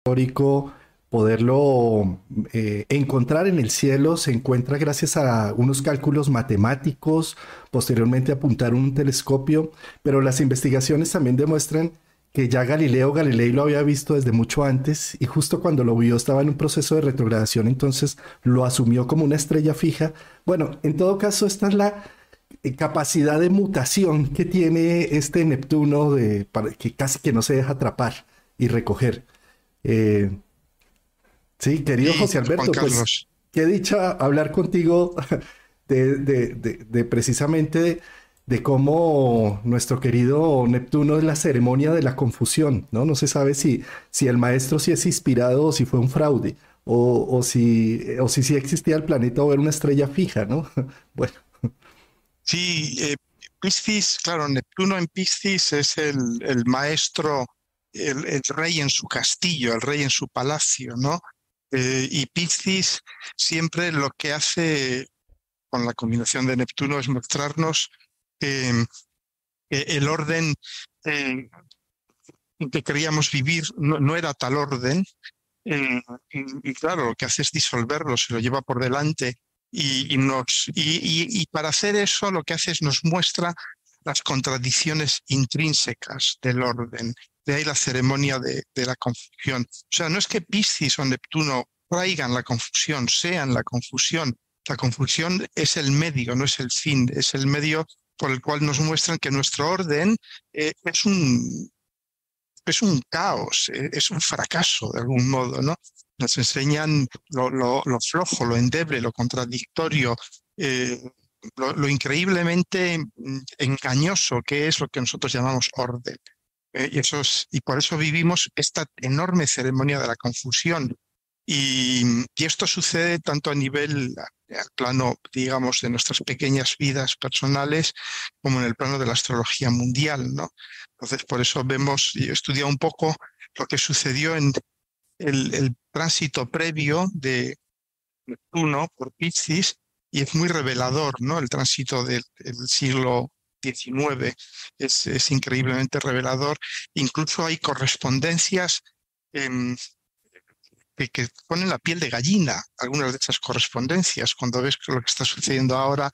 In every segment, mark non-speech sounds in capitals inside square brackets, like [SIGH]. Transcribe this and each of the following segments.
histórico poderlo eh, encontrar en el cielo se encuentra gracias a unos cálculos matemáticos, posteriormente apuntar un telescopio, pero las investigaciones también demuestran que ya Galileo Galilei lo había visto desde mucho antes y justo cuando lo vio estaba en un proceso de retrogradación, entonces lo asumió como una estrella fija. Bueno, en todo caso, esta es la eh, capacidad de mutación que tiene este Neptuno de, que casi que no se deja atrapar y recoger. Eh, Sí, querido José Alberto, pues qué dicha hablar contigo [LAUGHS] de, precisamente de, cómo nuestro querido Neptuno es la ceremonia de la confusión, ¿no? No se sabe si, si el maestro sí es inspirado o si fue un fraude, o, si, o si sí existía el planeta o era una estrella fija, ¿no? [LAUGHS] bueno. Sí, eh, Piscis, claro, Neptuno en Piscis es el, maestro, el, rey en su castillo, el rey en su palacio, ¿no? Eh, y Piscis siempre lo que hace con la combinación de Neptuno es mostrarnos que el orden eh, que queríamos vivir no, era tal orden. Eh, y, claro, lo que hace es disolverlo, se lo lleva por delante. Y, y, para hacer eso lo que hace es nos muestra las contradicciones intrínsecas del orden. De ahí la ceremonia de, la confusión. O sea, no es que Piscis o Neptuno traigan la confusión, sean la confusión. La confusión es el medio, no es el fin, es el medio por el cual nos muestran que nuestro orden eh, es, un, es un caos, eh, es un fracaso de algún modo, ¿no? Nos enseñan lo, flojo, lo endeble, lo contradictorio, eh, lo, increíblemente mm, engañoso que es lo que nosotros llamamos orden. Y, eso y por eso vivimos esta enorme ceremonia de la confusión. Y, esto sucede tanto a nivel, al plano, digamos, de nuestras pequeñas vidas personales, como en el plano de la astrología mundial, ¿no? Entonces, por eso vemos, y he estudiado un poco lo que sucedió en el tránsito previo de Neptuno por Piscis, y es muy revelador, ¿no? El tránsito del, siglo Es, es, increíblemente revelador. Incluso hay correspondencias que, que, ponen la piel de gallina, algunas de esas correspondencias, cuando ves lo que está sucediendo ahora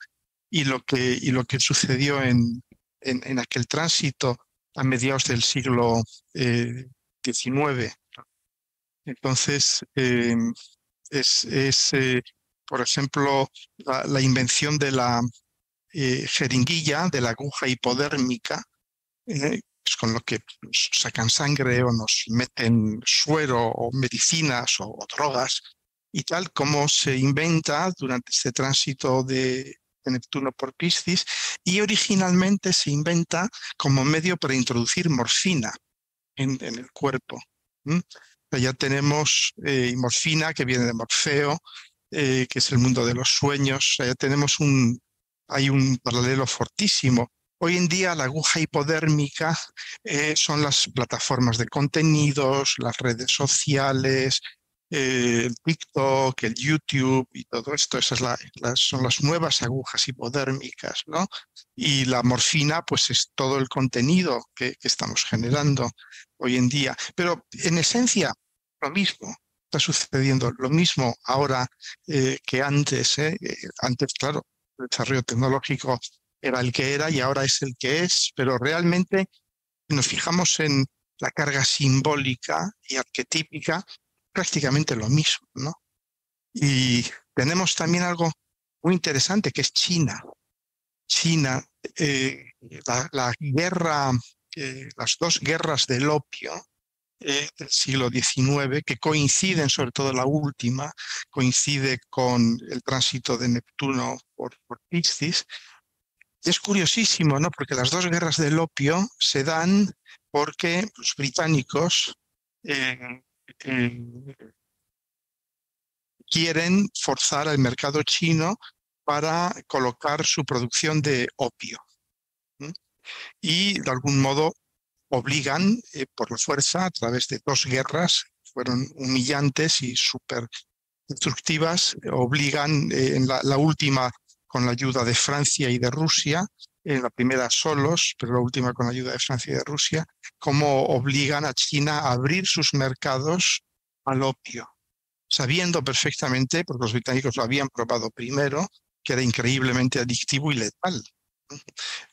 y lo que, y lo que sucedió en, en, aquel tránsito a mediados del siglo XIX. Eh, Entonces, em, es, es eh, por ejemplo, la, invención de la eh, jeringuilla, de la aguja hipodérmica, eh, es con lo que sacan sangre o nos meten suero o medicinas o, drogas y tal como se inventa durante este tránsito de, Neptuno por Piscis y originalmente se inventa como medio para introducir morfina en, el cuerpo. Ya tenemos eh, morfina que viene de Morfeo, que es el mundo de los sueños. tenemos un, hay un paralelo fortísimo. Hoy en día la aguja hipodérmica eh, son las plataformas de contenidos, las redes sociales, eh, el TikTok, el YouTube y todo esto. Esas son las nuevas agujas hipodérmicas, ¿no? Y la morfina, pues es todo el contenido que estamos generando hoy en día. Pero en esencia, lo mismo está sucediendo lo mismo ahora eh, que antes. antes, claro, desarrollo tecnológico era el que era y ahora es el que es, pero realmente nos fijamos en la carga simbólica y arquetípica, prácticamente lo mismo, ¿no? Y tenemos también algo muy interesante que es China. China, la, guerra, las dos guerras del opio, eh, del siglo XIX, que coinciden, sobre todo la última, coincide con el tránsito de Neptuno por, Piscis. es curiosísimo, ¿no? Porque las dos guerras del opio se dan porque los británicos eh, eh, quieren forzar al mercado chino para colocar su producción de opio. Y de algún modo obligan eh, por la fuerza a través de dos guerras, fueron humillantes y súper destructivas, obligan eh, en la, última con la ayuda de Francia y de Rusia, en la primera solos, pero la última con la ayuda de Francia y de Rusia, como obligan a China a abrir sus mercados al opio, sabiendo perfectamente, porque los británicos lo habían probado primero, que era increíblemente adictivo y letal.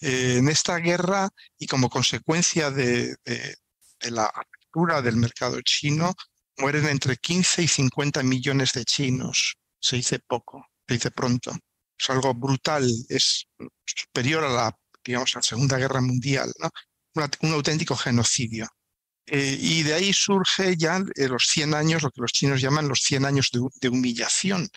En esta guerra y como consecuencia de, la apertura del mercado chino, mueren entre 15 y 50 millones de chinos. Se dice poco, se dice pronto. Es algo brutal, es superior a la, digamos, a la Segunda Guerra Mundial, un auténtico genocidio. Eh, y de ahí surge ya eh, los 100 años, lo que los chinos llaman los 100 años de, humillación.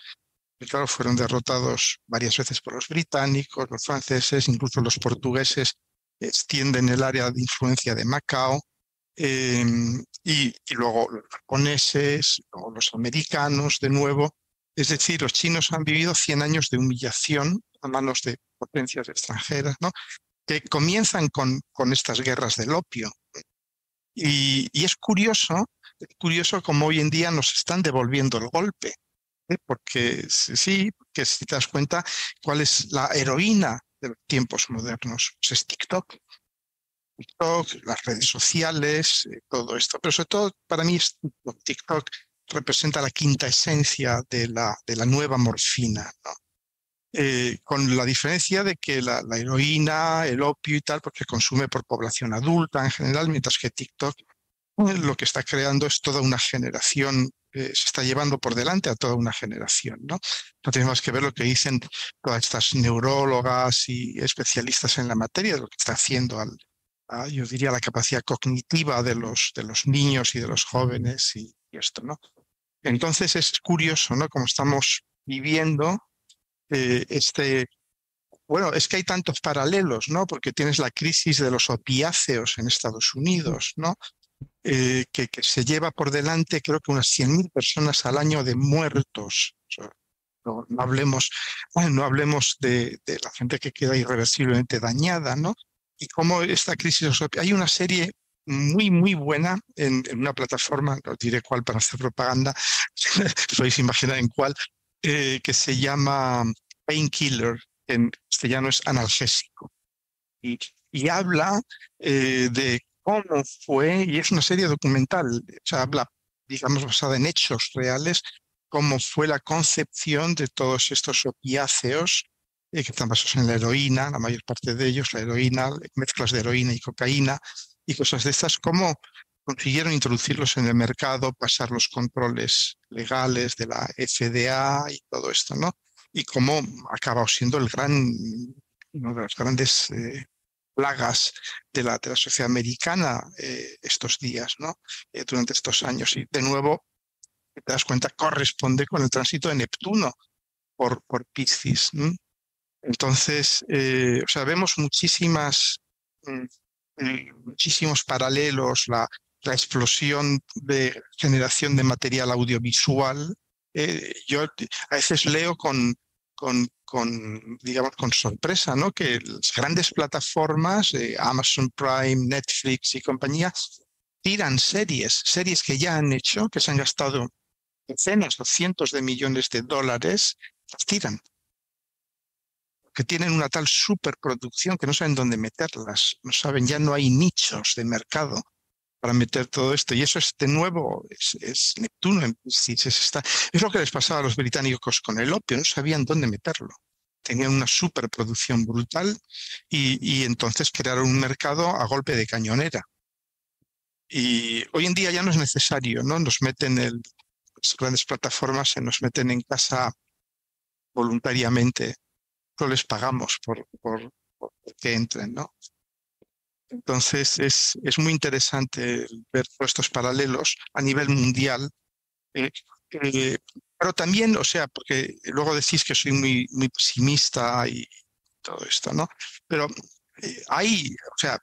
Claro, fueron derrotados varias veces por los británicos, los franceses, incluso los portugueses extienden el área de influencia de Macao. Em, y, luego los japoneses, o los americanos de nuevo. Es decir, los chinos han vivido 100 años de humillación a manos de potencias extranjeras, ¿no? que comienzan con, con estas guerras del opio. Y, es curioso, curioso como hoy en día nos están devolviendo el golpe, ¿eh? porque sí, que si te das cuenta cuál es la heroína de los tiempos modernos, pues es TikTok. TikTok, las redes sociales, eh, todo esto. Pero sobre todo para mí TikTok representa la quinta esencia de la, de la nueva morfina. ¿no? Eh, con la diferencia de que la, heroína, el opio y tal, porque consume por población adulta en general, mientras que TikTok eh, lo que está creando es toda una generación, eh, se está llevando por delante a toda una generación. ¿no? no tenemos que ver lo que dicen todas estas neurólogas y especialistas en la materia, de lo que está haciendo al, yo diría, la capacidad cognitiva de los, niños y de los jóvenes y, y esto. ¿no? Entonces es curioso, ¿no? Como estamos viviendo eh, este, bueno, es que hay tantos paralelos, ¿no? Porque tienes la crisis de los opiáceos en Estados Unidos, ¿no? Eh, que, se lleva por delante creo que unas 100.000 personas al año de muertos. no, hablemos, no hablemos de, la gente que queda irreversiblemente dañada, ¿no? Y cómo esta crisis de Hay una serie muy, muy buena en, una plataforma, no diré cuál para hacer propaganda, [LAUGHS] podéis imaginar en cuál, eh, que se llama Painkiller, en castellano es analgésico. Y, y habla eh, de cómo fue, y es una serie documental, o sea, habla, digamos, basada en hechos reales, cómo fue la concepción de todos estos opiáceos eh, que están basados en la heroína, la mayor parte de ellos, la heroína, mezclas de heroína y cocaína y cosas de estas, cómo consiguieron introducirlos en el mercado, pasar los controles legales de la FDA y todo esto, ¿no? Y cómo acabado siendo el gran, una de las grandes eh, plagas de la, de sociedad americana eh, estos días, ¿no? Eh, durante estos años. Y de nuevo, te das cuenta, corresponde con el tránsito de Neptuno por, por Piscis. Entonces, o sea, vemos muchísimas, mm, muchísimos paralelos, la, la explosión de generación de material audiovisual. Eh, yo a veces leo con, con, digamos, con sorpresa, ¿no? Que las grandes plataformas, Amazon Prime, Netflix y compañía, tiran series, series que ya han hecho, que se han gastado decenas o cientos de millones de dólares, las tiran. Que tienen una tal superproducción que no saben dónde meterlas, no saben, ya no hay nichos de mercado para meter todo esto. Y eso es de nuevo, es, Neptuno en es, está, es lo que les pasaba a los británicos con el opio, no sabían dónde meterlo. Tenían una superproducción brutal y, entonces crearon un mercado a golpe de cañonera. Y hoy en día ya no es necesario, ¿no? Nos meten el, las grandes plataformas se nos meten en casa voluntariamente, no les pagamos por, por que entren, ¿no? Entonces es, es muy interesante ver estos paralelos a nivel mundial. Eh, eh, pero también, o sea, porque luego decís que soy muy, muy pesimista y todo esto, ¿no? Pero eh, hay, o sea,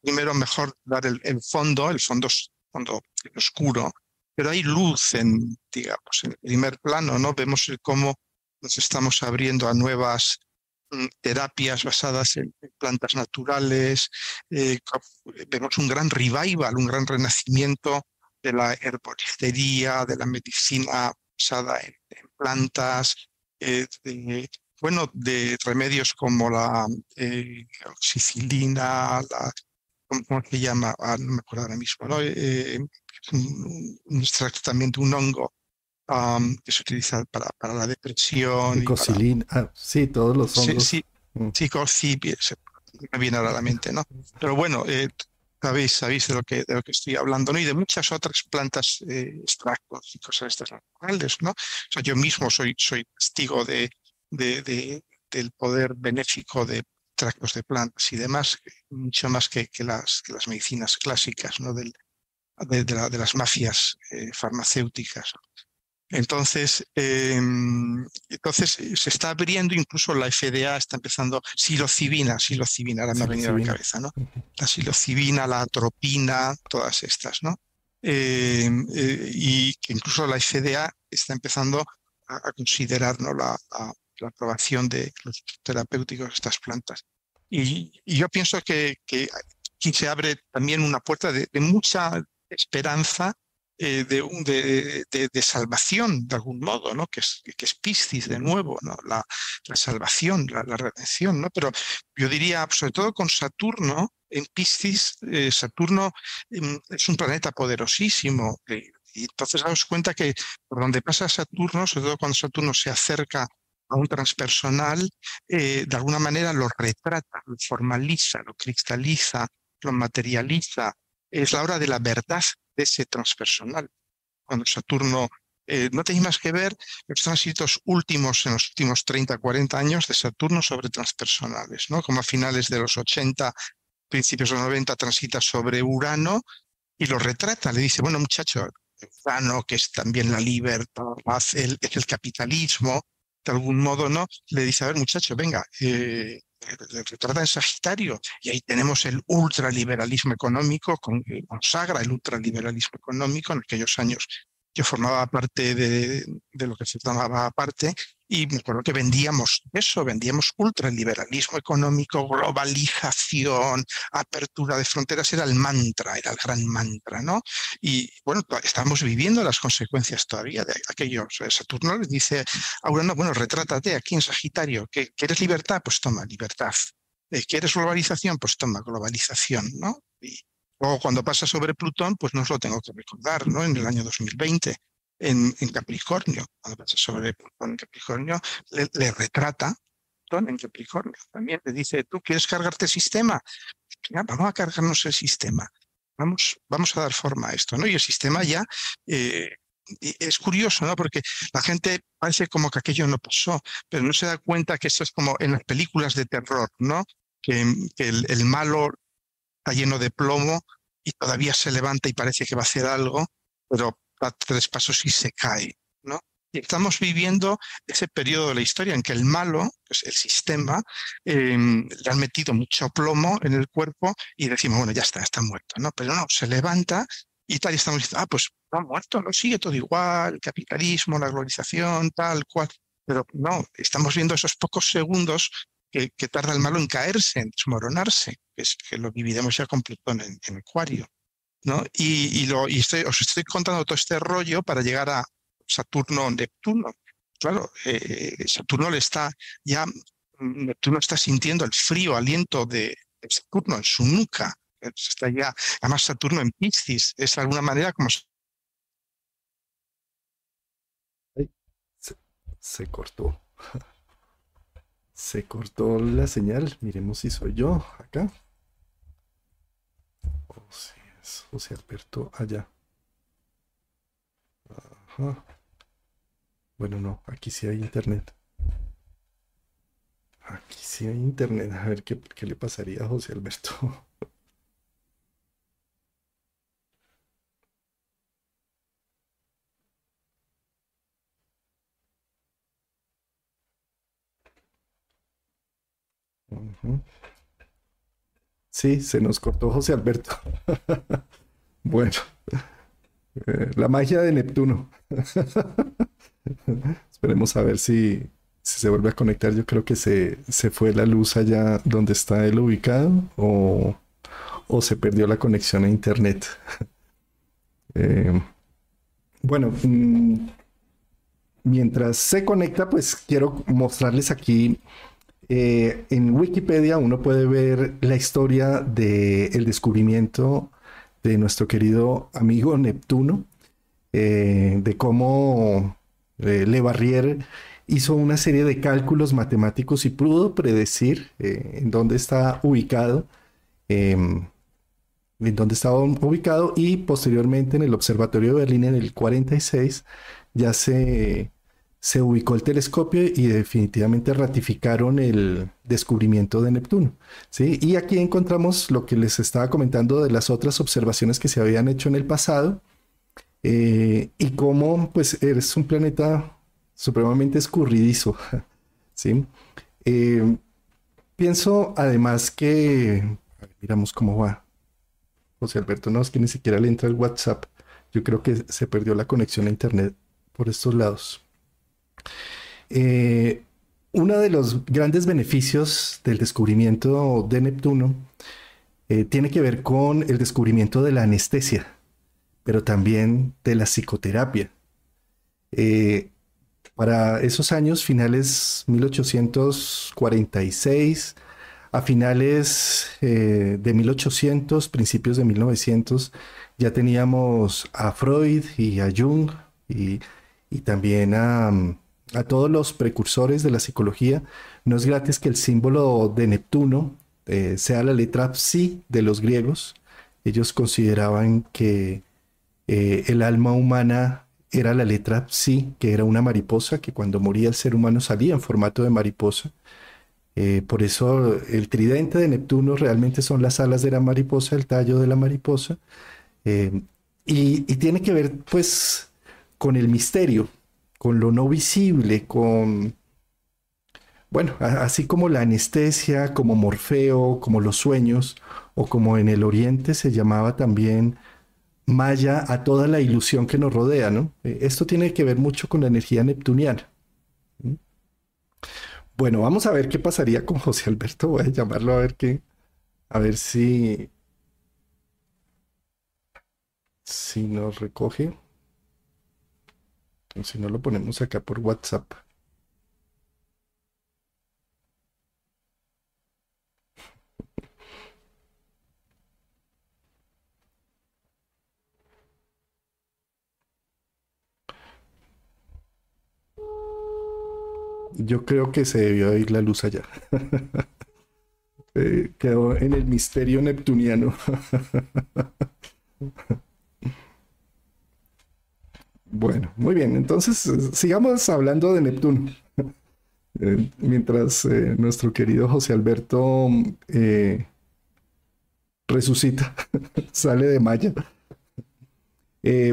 primero, mejor dar el, el, fondo, el fondo, fondo oscuro, pero hay luz en, digamos, en el primer plano, ¿no? Vemos cómo nos estamos abriendo a nuevas terapias basadas en plantas naturales. Eh, vemos un gran revival, un gran renacimiento de la herboristería, de la medicina basada en, plantas, eh, bueno, de remedios como la eh, oxicilina, ¿cómo, se llama? Ah, no me acuerdo ahora mismo, ¿no? un, extracto también de un hongo um, que se utiliza para, para la depresión. Picocilina, ah, sí, todos los hongos. Sí, sí, mm. me viene ahora a la mente, ¿no? Pero bueno, eh, sabéis, sabéis de lo que de lo que estoy hablando, ¿no? Y de muchas otras plantas, eh, extractos y cosas estas naturales, ¿no? O sea, yo mismo soy, soy testigo de, de, del poder benéfico de extractos de plantas y demás, mucho más que, que, las, que las medicinas clásicas, ¿no? Del, de, de, las mafias eh, farmacéuticas. Entonces, em, entonces eh, se está abriendo, incluso la FDA está empezando, psilocibina, psilocibina, ahora me ha venido a la cabeza, ¿no? La psilocibina, la atropina, todas estas, ¿no? Em, eh, y que incluso la FDA está empezando a, considerar ¿no? la, aprobación de los terapéuticos de estas plantas. Y, yo pienso que, que, aquí se abre también una puerta de mucha esperanza eh, de, de, salvación, de algún modo, ¿no? que, es, que es Piscis de nuevo, ¿no? la, la salvación, la, redención. ¿no? Pero yo diría, sobre todo con Saturno, en Piscis, eh, Saturno em, es un planeta poderosísimo. y entonces damos cuenta que por donde pasa Saturno, sobre todo cuando Saturno se acerca a un transpersonal, eh, de alguna manera lo retrata, lo formaliza, lo cristaliza, lo materializa. Es la hora de la verdad ese transpersonal. Cuando Saturno, eh, no tenéis más que ver los tránsitos últimos en los últimos 30, 40 años de Saturno sobre transpersonales, ¿no? Como a finales de los 80, principios de los 90 transita sobre Urano y lo retrata, le dice, bueno muchacho, Urano, que es también la libertad, el, el capitalismo, de algún modo, ¿no? Le dice, a ver muchacho, venga, eh, retrata en Sagitario, y ahí tenemos el ultraliberalismo económico, con, consagra el ultraliberalismo económico en aquellos años. Yo formaba parte de, de, lo que se llamaba parte y me acuerdo que vendíamos eso, vendíamos ultraliberalismo económico, globalización, apertura de fronteras, era el mantra, era el gran mantra, ¿no? Y bueno, estamos viviendo las consecuencias todavía de aquello. Saturno le dice a Urano, bueno, retrátate aquí en Sagitario, que ¿quieres libertad? Pues toma libertad. Eh, ¿Quieres globalización? Pues toma globalización, ¿no? Y, Luego, cuando pasa sobre Plutón, pues no os lo tengo que recordar, ¿no? En el año 2020, en, Capricornio, cuando pasa sobre Plutón en Capricornio, le, retrata Plutón en Capricornio. También le dice, ¿tú quieres cargarte el sistema? vamos a cargarnos el sistema. Vamos, vamos a dar forma a esto, ¿no? Y el sistema ya eh, es curioso, ¿no? Porque la gente parece como que aquello no pasó, pero no se da cuenta que esto es como en las películas de terror, ¿no? Que, el, malo está lleno de plomo y todavía se levanta y parece que va a hacer algo, pero da tres pasos y se cae, ¿no? Y estamos viviendo ese periodo de la historia en que el malo, pues el sistema, em, le han metido mucho plomo en el cuerpo y decimos, bueno, ya está, está muerto, ¿no? Pero no, se levanta y tal, y estamos diciendo, ah, pues está muerto, no sigue todo igual, el capitalismo, la globalización, tal cual. Pero no, estamos viendo esos pocos segundos que, tarda el malo en caerse, en desmoronarse, que es que lo viviremos ya con Plutón en, en Acuario. ¿No? Y, os estoy contando todo este rollo para llegar a Saturno-Neptuno. Claro, eh, Saturno le está ya, Neptuno está sintiendo el frío aliento de, Saturno en su nuca. Está ya, además Saturno en Piscis, es de alguna manera como se cortó. Se cortó la señal. Miremos si soy yo acá. O si José Alberto allá. Ajá. Bueno, no, aquí sí hay internet. Aquí sí hay internet. A ver qué, qué le pasaría a José Alberto. [LAUGHS] Sí, se nos cortó José Alberto. [LAUGHS] bueno, eh, la magia de Neptuno. [LAUGHS] Esperemos a ver si, se vuelve a conectar. Yo creo que se, se, fue la luz allá donde está él ubicado o, se perdió la conexión a internet. [LAUGHS] Eh, bueno, mm, mientras se conecta, pues quiero mostrarles aquí eh, en Wikipedia uno puede ver la historia del descubrimiento de nuestro querido amigo Neptuno, eh, de cómo eh, Le Barrier hizo una serie de cálculos matemáticos y pudo predecir eh, en dónde está ubicado, em, en dónde estaba ubicado y posteriormente en el Observatorio de Berlín en el 46 ya se, se ubicó el telescopio y definitivamente ratificaron el descubrimiento de Neptuno. ¿sí? Y aquí encontramos lo que les estaba comentando de las otras observaciones que se habían hecho en el pasado eh, y cómo pues es un planeta supremamente escurridizo. [LAUGHS] ¿sí? Eh, pienso además que, miramos cómo va. José Alberto, no, es que ni siquiera le entra el WhatsApp. Yo creo que se perdió la conexión a Internet por estos lados. Eh, uno de los grandes beneficios del descubrimiento de Neptuno eh, tiene que ver con el descubrimiento de la anestesia, pero también de la psicoterapia. Eh, para esos años, finales 1846, a finales de 1800, principios de 1900, ya teníamos a Freud y a Jung y y también a, todos los precursores de la psicología, no es gratis que el símbolo de Neptuno eh, sea la letra psi de los griegos. Ellos consideraban que eh, el alma humana era la letra psi, que era una mariposa, que cuando moría el ser humano salía en formato de mariposa. Eh, por eso el tridente de Neptuno realmente son las alas de la mariposa, el tallo de la mariposa. y, y, tiene que ver, pues, con el misterio, con lo no visible, con, bueno, así como la anestesia, como Morfeo, como los sueños, o como en el Oriente se llamaba también Maya a toda la ilusión que nos rodea, ¿no? Eh, esto tiene que ver mucho con la energía neptuniana. ¿Mm? Bueno, vamos a ver qué pasaría con José Alberto. Voy a llamarlo a ver qué, a ver si, si nos recoge. Si no lo ponemos acá por WhatsApp. Yo creo que se debió ir la luz allá. [LAUGHS] Eh, quedó en el misterio neptuniano. [LAUGHS] Bueno, muy bien. Entonces, eh, sigamos hablando de Neptuno. [LAUGHS] Eh, mientras eh, nuestro querido José Alberto resucita, [LAUGHS] sale de Maya.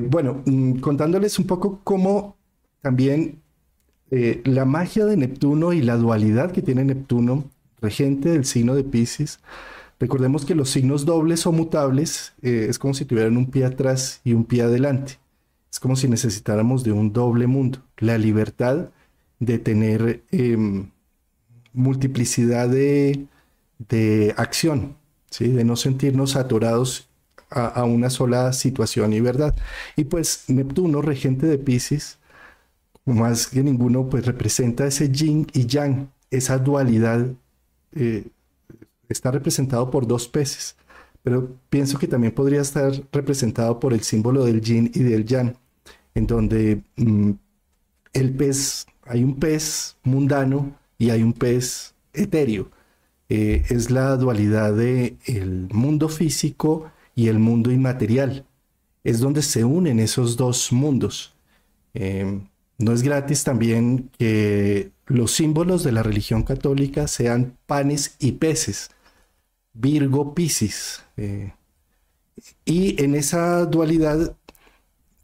bueno, mm, contándoles un poco cómo también la magia de Neptuno y la dualidad que tiene Neptuno, regente del signo de Pisces. Recordemos que los signos dobles o mutables es como si tuvieran un pie atrás y un pie adelante. Es como si necesitáramos de un doble mundo, la libertad de tener em, multiplicidad de, acción, ¿sí? de no sentirnos atorados a, una sola situación y verdad. Y pues Neptuno, regente de Pisces, más que ninguno, pues representa ese yin y yang, esa dualidad. Eh, está representado por dos peces pero pienso que también podría estar representado por el símbolo del yin y del yang, en donde mm, el pez, hay un pez mundano y hay un pez etéreo. Eh, es la dualidad de el mundo físico y el mundo inmaterial. Es donde se unen esos dos mundos. Em, no es gratis también que los símbolos de la religión católica sean panes y peces. Virgo Piscis. Eh, y en esa dualidad,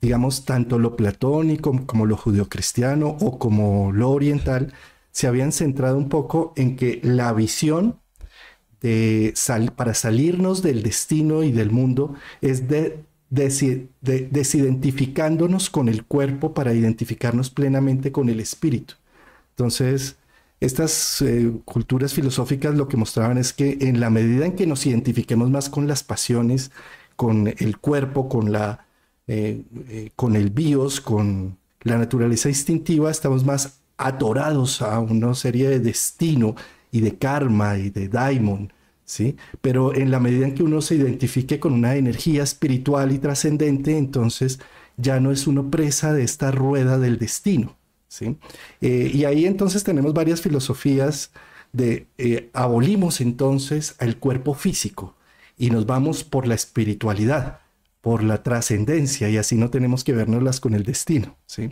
digamos, tanto lo platónico como lo judeocristiano o como lo oriental, se habían centrado un poco en que la visión de para salirnos del destino y del mundo es de, desidentificándonos con el cuerpo para identificarnos plenamente con el espíritu. Entonces, estas eh, culturas filosóficas lo que mostraban es que en la medida en que nos identifiquemos más con las pasiones, con el cuerpo, con, la, eh, eh, con el bios, con la naturaleza instintiva, estamos más atorados a una serie de destino y de karma y de daimon, ¿sí? Pero en la medida en que uno se identifique con una energía espiritual y trascendente, entonces ya no es uno presa de esta rueda del destino, ¿sí? Eh, y ahí entonces tenemos varias filosofías de abolimos entonces al cuerpo físico y nos vamos por la espiritualidad, por la trascendencia y así no tenemos que vernoslas con el destino, ¿sí?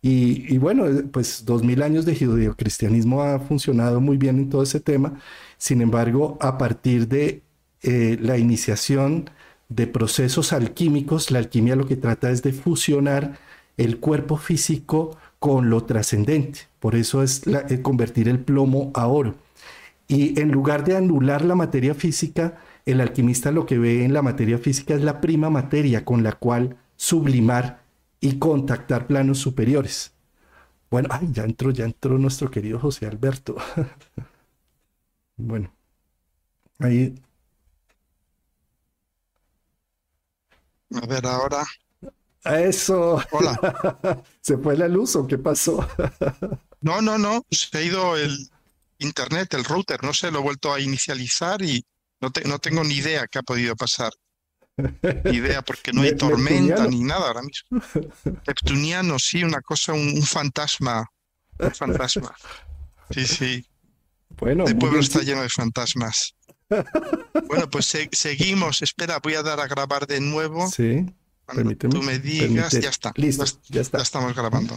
Y, bueno, pues dos mil años de judeocristianismo ha funcionado muy bien en todo ese tema. Sin embargo, a partir de eh, la iniciación de procesos alquímicos, la alquimia lo que trata es de fusionar el cuerpo físico con lo trascendente. Por eso es eh, convertir el plomo a oro. Y en lugar de anular la materia física, el alquimista lo que ve en la materia física es la prima materia con la cual sublimar y contactar planos superiores. Bueno, ay, ya entró, ya entró nuestro querido José Alberto. [LAUGHS] bueno, ahí. A ver, ahora. Eso. Hola. [LAUGHS] ¿Se fue la luz o qué pasó? [LAUGHS] no, no, no. Se ha ido el internet, el router. No sé, lo he vuelto a inicializar y no, no tengo ni idea qué ha podido pasar idea porque no [LAUGHS] hay tormenta ni nada ahora mismo. Neptuniano, sí, una cosa, un, fantasma. Un fantasma. Sí, sí. Bueno, el pueblo está lleno de fantasmas. Bueno, pues seguimos. Espera, voy a dar a grabar de nuevo. Sí. Cuando tú me digas, ya está. Listo, ya, está. Ya estamos grabando.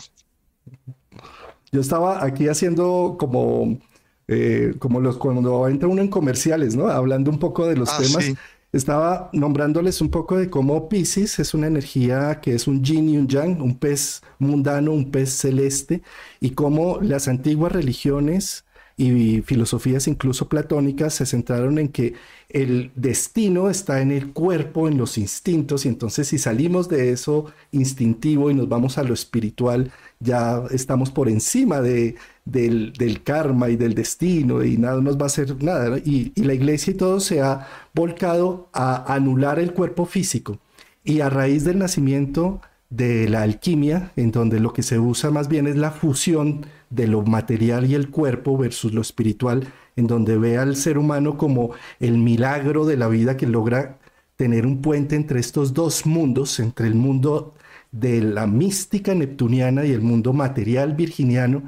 Yo estaba aquí haciendo como, eh, como los cuando entra uno en comerciales, ¿no? Hablando un poco de los ah, temas. Sí estaba nombrándoles un poco de cómo Pisces es una energía que es un yin y un yang, un pez mundano, un pez celeste, y cómo las antiguas religiones y filosofías incluso platónicas se centraron en que el destino está en el cuerpo, en los instintos, y entonces si salimos de eso instintivo y nos vamos a lo espiritual, ya estamos por encima de, del, karma y del destino y nada nos va a hacer nada. Y, y la iglesia y todo se ha volcado a anular el cuerpo físico. Y a raíz del nacimiento de la alquimia, en donde lo que se usa más bien es la fusión de lo material y el cuerpo versus lo espiritual, en donde ve al ser humano como el milagro de la vida que logra tener un puente entre estos dos mundos, entre el mundo de la mística neptuniana y el mundo material virginiano,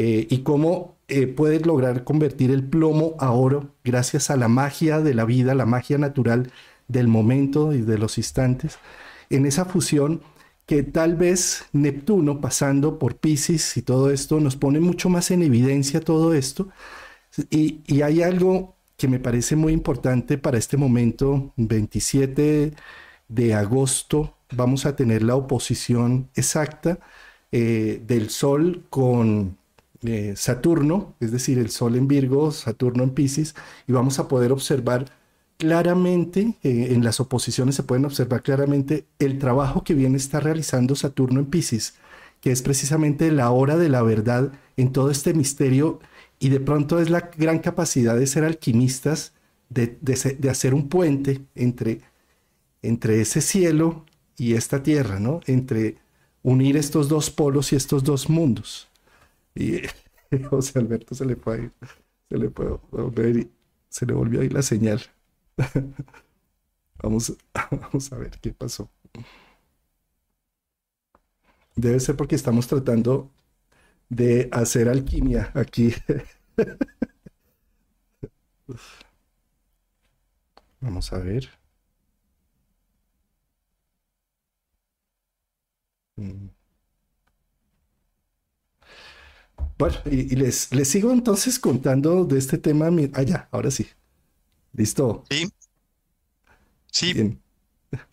eh, y cómo eh, puede lograr convertir el plomo a oro gracias a la magia de la vida, la magia natural del momento y de los instantes. En esa fusión que tal vez Neptuno pasando por Pisces y todo esto nos pone mucho más en evidencia todo esto. Y, y hay algo que me parece muy importante para este momento, 27 de agosto, vamos a tener la oposición exacta eh, del Sol con Saturno, es decir, el Sol en Virgo, Saturno en Pisces, y vamos a poder observar claramente, eh, en las oposiciones se pueden observar claramente el trabajo que viene está realizando Saturno en Pisces, que es precisamente la hora de la verdad en todo este misterio y de pronto es la gran capacidad de ser alquimistas, de, de, hacer un puente entre, entre ese cielo y esta tierra, ¿no? Entre unir estos dos polos y estos dos mundos. Y [LAUGHS] José Alberto se le fue se le fue se le volvió a ir la señal. [LAUGHS] vamos, [LAUGHS] vamos a ver qué pasó. Debe ser porque estamos tratando de hacer alquimia aquí. Vamos a ver. Mm. Bueno, y, les, les sigo entonces contando de este tema. Ah, ya, ahora sí. ¿Listo? Sí. Sí.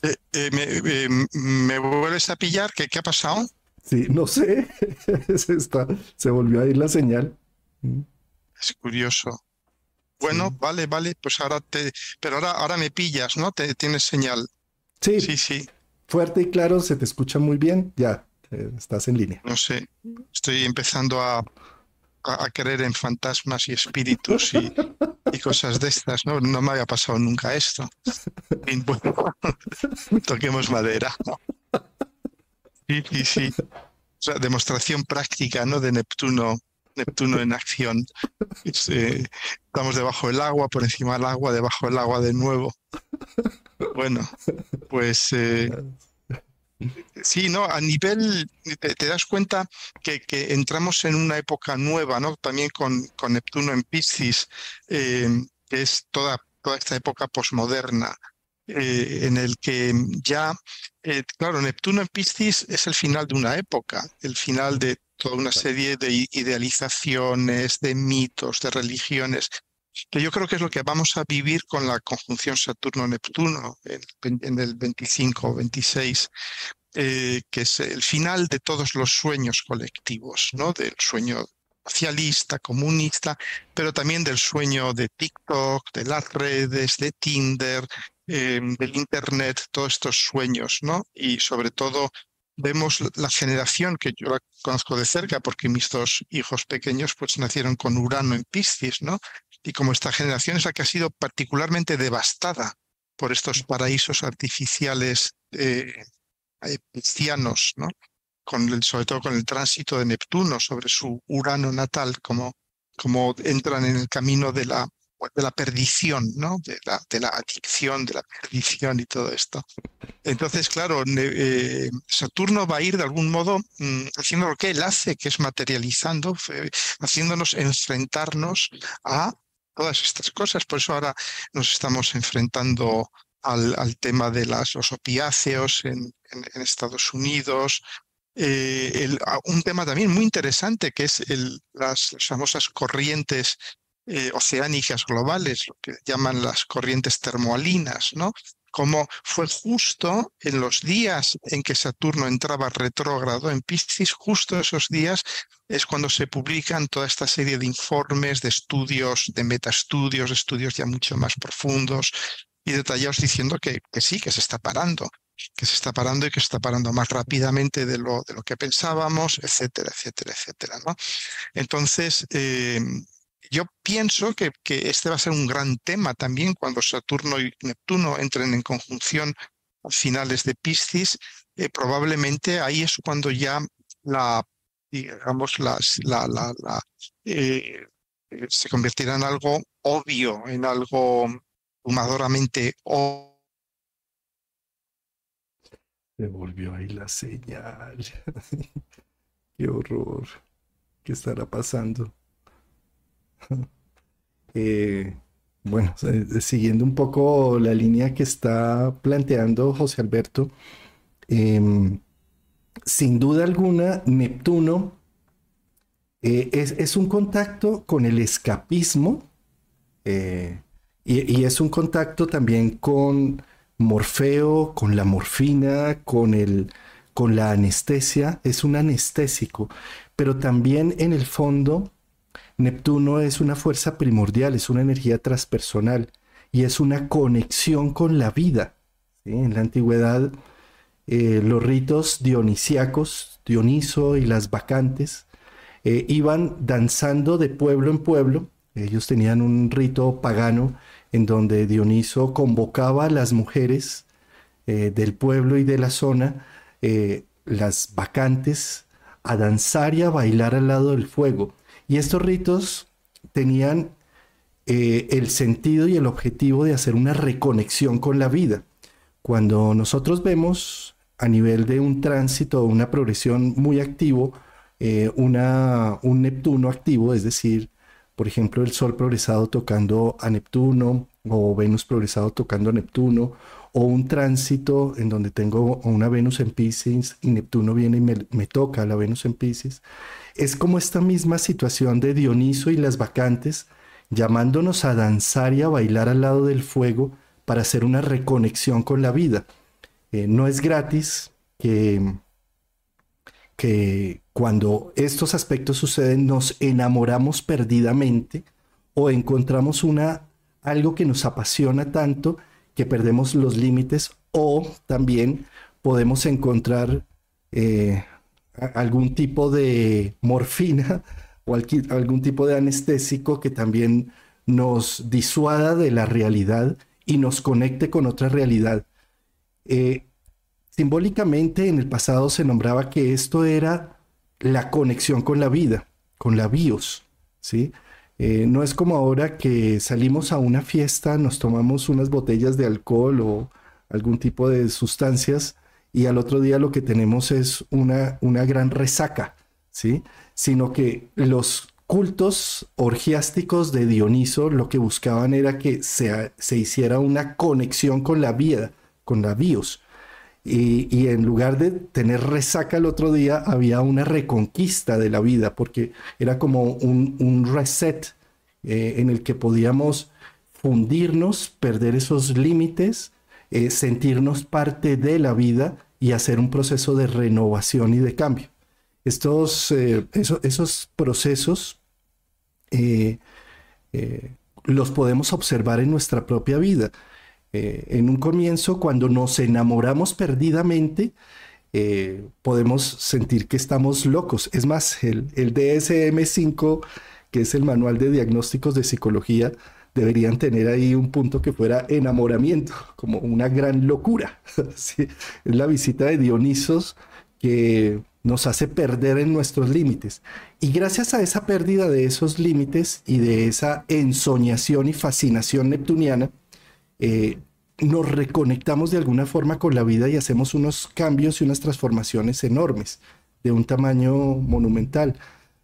Eh, eh, me, eh, me, vuelves a pillar? ¿Qué, qué ha pasado? Sí, no sé. [LAUGHS] se, está, se volvió a ir la señal. Mm. Es curioso. Bueno, vale, vale, pues ahora te, pero ahora, ahora me pillas, ¿no? Te tienes señal. Sí. Sí, sí. Fuerte y claro, se te escucha muy bien. Ya, estás en línea. No sé, estoy empezando a, a, creer en fantasmas y espíritus y, cosas de estas, ¿no? No me había pasado nunca esto. [LAUGHS] toquemos madera. Sí, sí, sí. O sea, demostración práctica, ¿no? De Neptuno Neptuno en acción. Eh, estamos debajo del agua, por encima del agua, debajo del agua de nuevo. Bueno, pues eh, sí, ¿no? A nivel, te, das cuenta que, entramos en una época nueva, ¿no? También con, con Neptuno en Piscis, eh, que es toda, toda esta época posmoderna. en el que ya, claro, Neptuno en Piscis es el final de una época, el final de toda una serie de idealizaciones, de mitos, de religiones, que yo creo que es lo que vamos a vivir con la conjunción Saturno-Neptuno en, el 25 o 26, eh, que es el final de todos los sueños colectivos, ¿no? del sueño socialista, comunista, pero también del sueño de TikTok, de las redes, de Tinder, eh, del Internet, todos estos sueños, ¿no? Y sobre todo vemos la generación que yo la conozco de cerca porque mis dos hijos pequeños pues nacieron con Urano en Piscis, ¿no? Y como esta generación es la que ha sido particularmente devastada por estos paraísos artificiales eh, piscianos, ¿no? Con sobre todo con el tránsito de Neptuno sobre su Urano natal, como, como entran en el camino de la de la perdición, ¿no? De la, de la adicción, de la perdición y todo esto. Entonces, claro, eh, Saturno va a ir de algún modo mm, haciendo lo que él hace, que es materializando, haciéndonos enfrentarnos a todas estas cosas. Por eso ahora nos estamos enfrentando al, tema de los opiáceos en, Estados Unidos, eh, un tema también muy interesante que es las, famosas corrientes eh, oceánicas globales, lo que llaman las corrientes termoalinas, ¿no? Como fue justo en los días en que Saturno entraba retrógrado en Piscis, justo esos días es cuando se publican toda esta serie de informes, de estudios, de metaestudios, estudios ya mucho más profundos y detallados diciendo que, sí, que se está parando, que se está parando y que se está parando más rápidamente de lo, de lo que pensábamos, etcétera, etcétera, etcétera. Entonces, eh, yo pienso que, este va a ser un gran tema también cuando Saturno y Neptuno entren en conjunción a finales de Piscis. Eh, probablemente ahí es cuando ya la, digamos, la, eh, eh, se convertirá en algo obvio, en algo fumadoramente obvio. Se volvió ahí la señal. [LAUGHS] Qué horror. ¿Qué estará pasando? [LAUGHS] Eh, bueno, siguiendo un poco la línea que está planteando José Alberto, em, sin duda alguna, Neptuno eh, es, un contacto con el escapismo eh, y, es un contacto también con Morfeo, con la morfina, con, el, con la anestesia, es un anestésico, pero también en el fondo Neptuno es una fuerza primordial, es una energía transpersonal y es una conexión con la vida. En la antigüedad, eh, los ritos dionisíacos, Dioniso y las vacantes, eh, iban danzando de pueblo en pueblo. Ellos tenían un rito pagano en donde Dioniso convocaba a las mujeres eh, del pueblo y de la zona, las vacantes, a danzar y a bailar al lado del fuego. Y estos ritos tenían eh, el sentido y el objetivo de hacer una reconexión con la vida. Cuando nosotros vemos a nivel de un tránsito, una progresión muy activo, eh, una, un Neptuno activo, es decir, por ejemplo, el Sol progresado tocando a Neptuno o Venus progresado tocando a Neptuno, o un tránsito en donde tengo una Venus en Pisces y Neptuno viene y me, me toca la Venus en Pisces, es como esta misma situación de Dioniso y las vacantes, llamándonos a danzar y a bailar al lado del fuego para hacer una reconexión con la vida. Eh, no es gratis que, cuando estos aspectos suceden nos enamoramos perdidamente o encontramos una, algo que nos apasiona tanto que perdemos los límites o también podemos encontrar eh, algún tipo de morfina o algún tipo de anestésico que también nos disuada de la realidad y nos conecte con otra realidad. Eh, simbólicamente en el pasado se nombraba que esto era la conexión con la vida. con la BIOS, ¿sí? Eh, no es como ahora que salimos a una fiesta, nos tomamos unas botellas de alcohol o algún tipo de sustancias y al otro día lo que tenemos es una, una gran resaca, ¿sí? Sino que los cultos orgiásticos de Dioniso lo que buscaban era que se, se hiciera una conexión con la vida, con la bios. Y, en lugar de tener resaca el otro día, había una reconquista de la vida, porque era como un, reset eh, en el que podíamos fundirnos, perder esos límites, eh, sentirnos parte de la vida y hacer un proceso de renovación y de cambio. Estos, eh, esos procesos los podemos observar en nuestra propia vida. Eh, en un comienzo, cuando nos enamoramos perdidamente, eh, podemos sentir que estamos locos. Es más, el, el DSM5, que es el manual de diagnósticos de psicología, deberían tener ahí un punto que fuera enamoramiento, como una gran locura. [LAUGHS] Es la visita de Dionisos que nos hace perder en nuestros límites. Y gracias a esa pérdida de esos límites y de esa ensoñación y fascinación neptuniana, eh, nos reconectamos de alguna forma con la vida y hacemos unos cambios y unas transformaciones enormes de un tamaño monumental.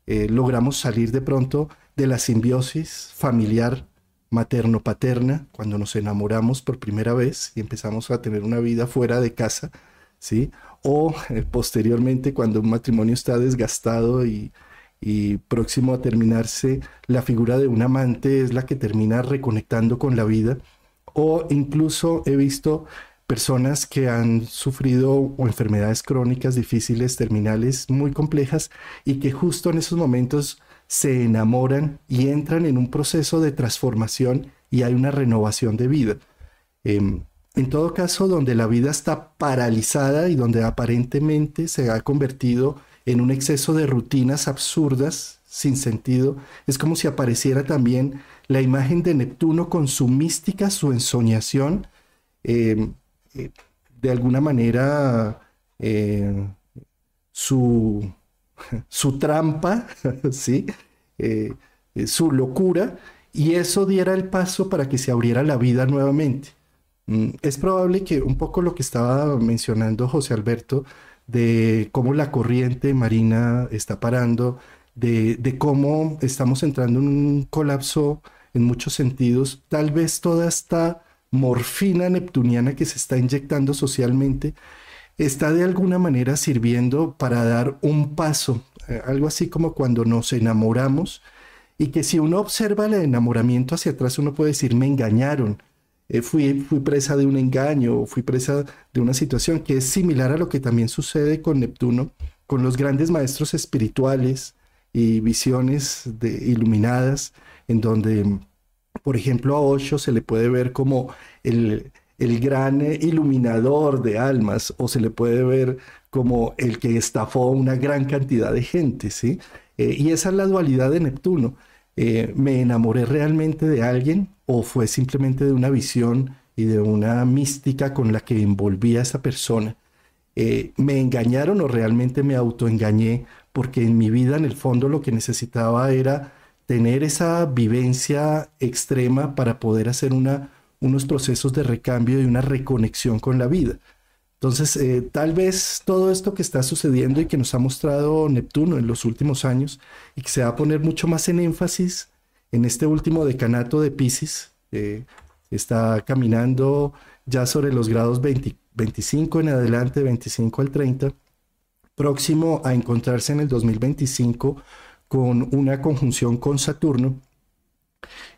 Eh, logramos salir de pronto de la simbiosis familiar materno-paterna cuando nos enamoramos por primera vez y empezamos a tener una vida fuera de casa, ¿sí? O eh, posteriormente cuando un matrimonio está desgastado y, y próximo a terminarse, la figura de un amante es la que termina reconectando con la vida o incluso he visto personas que han sufrido enfermedades crónicas difíciles, terminales, muy complejas y que justo en esos momentos se enamoran y entran en un proceso de transformación y hay una renovación de vida. Em, en todo caso, donde la vida está paralizada y donde aparentemente se ha convertido en un exceso de rutinas absurdas, sin sentido, es como si apareciera también la imagen de Neptuno con su mística, su ensoñación, eh, eh, de alguna manera eh, su, su, trampa, [LAUGHS] ¿sí? su locura, y eso diera el paso para que se abriera la vida nuevamente. Mm, es probable que un poco lo que estaba mencionando José Alberto, de cómo la corriente marina está parando, de, de cómo estamos entrando en un colapso en muchos sentidos, tal vez toda esta morfina neptuniana que se está inyectando socialmente está de alguna manera sirviendo para dar un paso, eh, algo así como cuando nos enamoramos y que si uno observa el enamoramiento hacia atrás uno puede decir me engañaron, eh, fui, fui presa de un engaño, fui presa de una situación que es similar a lo que también sucede con Neptuno, con los grandes maestros espirituales y visiones de, iluminadas en donde, por ejemplo, a Osho se le puede ver como el, gran iluminador de almas o se le puede ver como el que estafó una gran cantidad de gente, ¿sí? Eh, y esa es la dualidad de Neptuno. Eh, ¿Me enamoré realmente de alguien o fue simplemente de una visión y de una mística con la que envolví a esa persona? Eh, ¿Me engañaron o realmente me autoengañé? Porque en mi vida, en el fondo, lo que necesitaba era tener esa vivencia extrema para poder hacer una, unos procesos de recambio y una reconexión con la vida. Entonces, eh, tal vez todo esto que está sucediendo y que nos ha mostrado Neptuno en los últimos años y que se va a poner mucho más en énfasis en este último decanato de Pisces, está caminando ya sobre los grados 25 en adelante, 25 al 30, próximo a encontrarse en el 2025 con una conjunción con Saturno,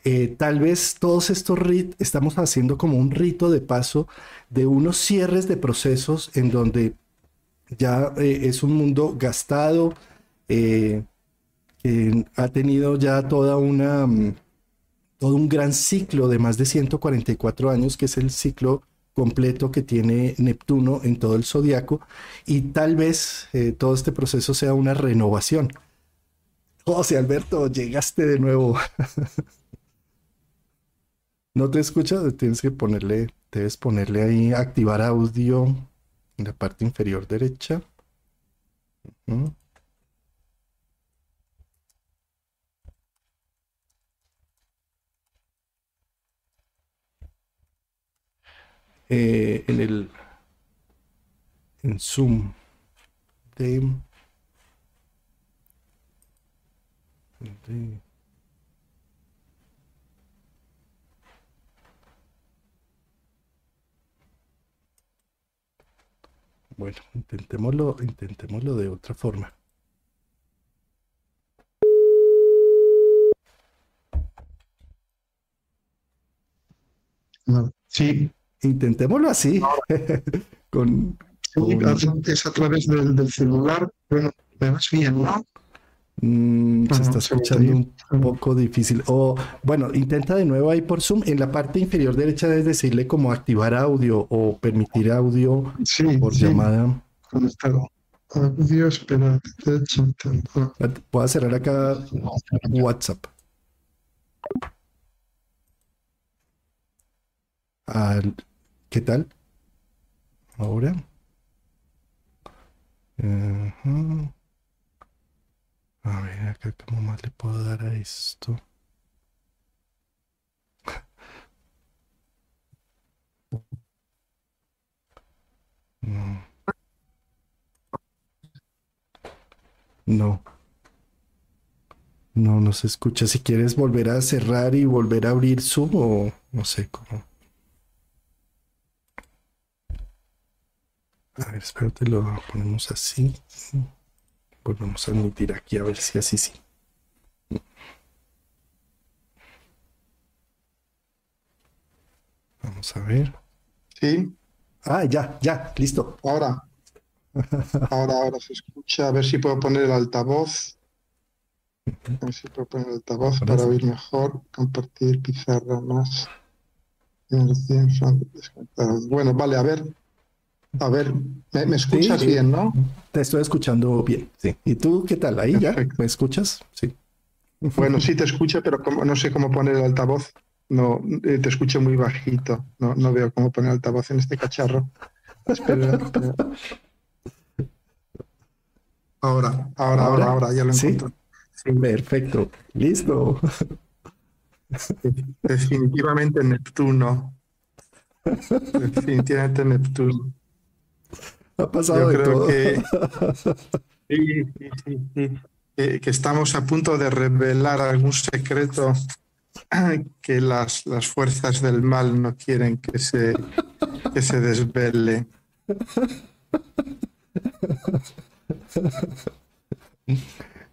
eh, tal vez todos estos ritos estamos haciendo como un rito de paso de unos cierres de procesos en donde ya eh, es un mundo gastado, eh, que ha tenido ya toda una, mm, todo un gran ciclo de más de 144 años, que es el ciclo completo que tiene Neptuno en todo el zodiaco, y tal vez todo este proceso sea una renovación José Alberto, llegaste de nuevo. [LAUGHS] no te escucha, tienes que ponerle, debes ponerle ahí activar audio en la parte inferior derecha. Eh, en el en zoom de Bueno, intentémoslo, intentémoslo de otra forma. Sí. Intentémoslo así. [LAUGHS] con, Es a través del, celular. Bueno, me vas bien, ¿no? Mm, se está escuchando un poco difícil. O bueno, intenta de nuevo ahí por Zoom. En la parte inferior derecha debes decirle como activar audio o permitir audio por llamada. Conectado. Audio, espera. Puedo cerrar acá WhatsApp. ¿Qué tal? Ahora. A ver, acá cómo más le puedo dar a esto. No. No. No, no se escucha. Si quieres volver a cerrar y volver a abrir Zoom o no sé cómo. A ver, espérate, lo ponemos así. Volvemos a admitir aquí a ver si así sí. Vamos a ver. Sí. Ah, ya, ya, listo. Ahora. Ahora, ahora se escucha. A ver si puedo poner el altavoz. A ver si puedo poner el altavoz para oír mejor. Compartir pizarra más. Bueno, vale, a ver. A ver, me, escuchas bien, ¿no? Te estoy escuchando bien, sí. ¿Y tú qué tal? ¿Ahí ya? ¿Me escuchas? Sí. Bueno, sí te escucho, pero como, no sé cómo poner el altavoz. No, eh, te escucho muy bajito. No, no veo cómo poner el altavoz en este cacharro. Espera, Ahora, ahora, ahora, ahora, ya lo encuentro. Sí. Perfecto. Listo. Definitivamente Neptuno. Definitivamente Neptuno. Ha pasado de todo. [LAUGHS] Que, que, estamos a punto de revelar algún secreto [CLEARS THROAT] que las, las fuerzas del mal no quieren que se, que se desvele.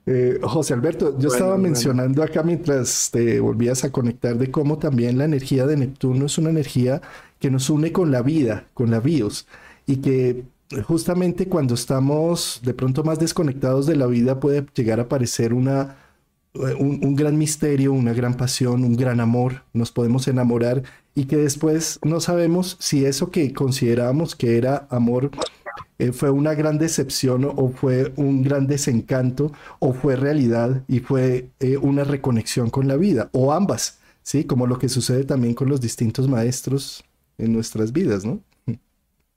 Eh, José Alberto, yo estaba mencionando acá mientras te volvías a conectar de cómo también la energía de Neptuno es una energía que nos une con la vida, con la bios, y que justamente cuando estamos de pronto más desconectados de la vida puede llegar a aparecer una, eh, un, gran misterio, una gran pasión, un gran amor, nos podemos enamorar y que después no sabemos si eso que considerábamos que era amor eh, fue una gran decepción o fue un gran desencanto o fue realidad y fue eh, una reconexión con la vida o ambas, ¿sí? Como lo que sucede también con los distintos maestros en nuestras vidas, ¿no?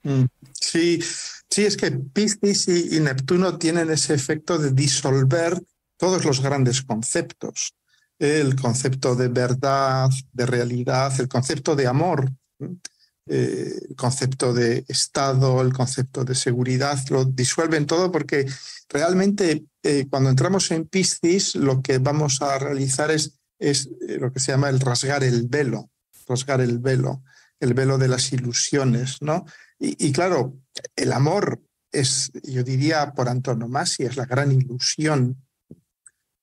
Mm, sí, sí, es que Piscis y, Neptuno tienen ese efecto de disolver todos los grandes conceptos. El concepto de verdad, de realidad, el concepto de amor, eh, el concepto de Estado, el concepto de seguridad, lo disuelven todo porque realmente eh, cuando entramos en Piscis lo que vamos a realizar es, eh, lo que se llama el rasgar el velo, rasgar el velo, el velo de las ilusiones, ¿no? Y, claro, el amor es, yo diría por antonomasia, es la gran ilusión,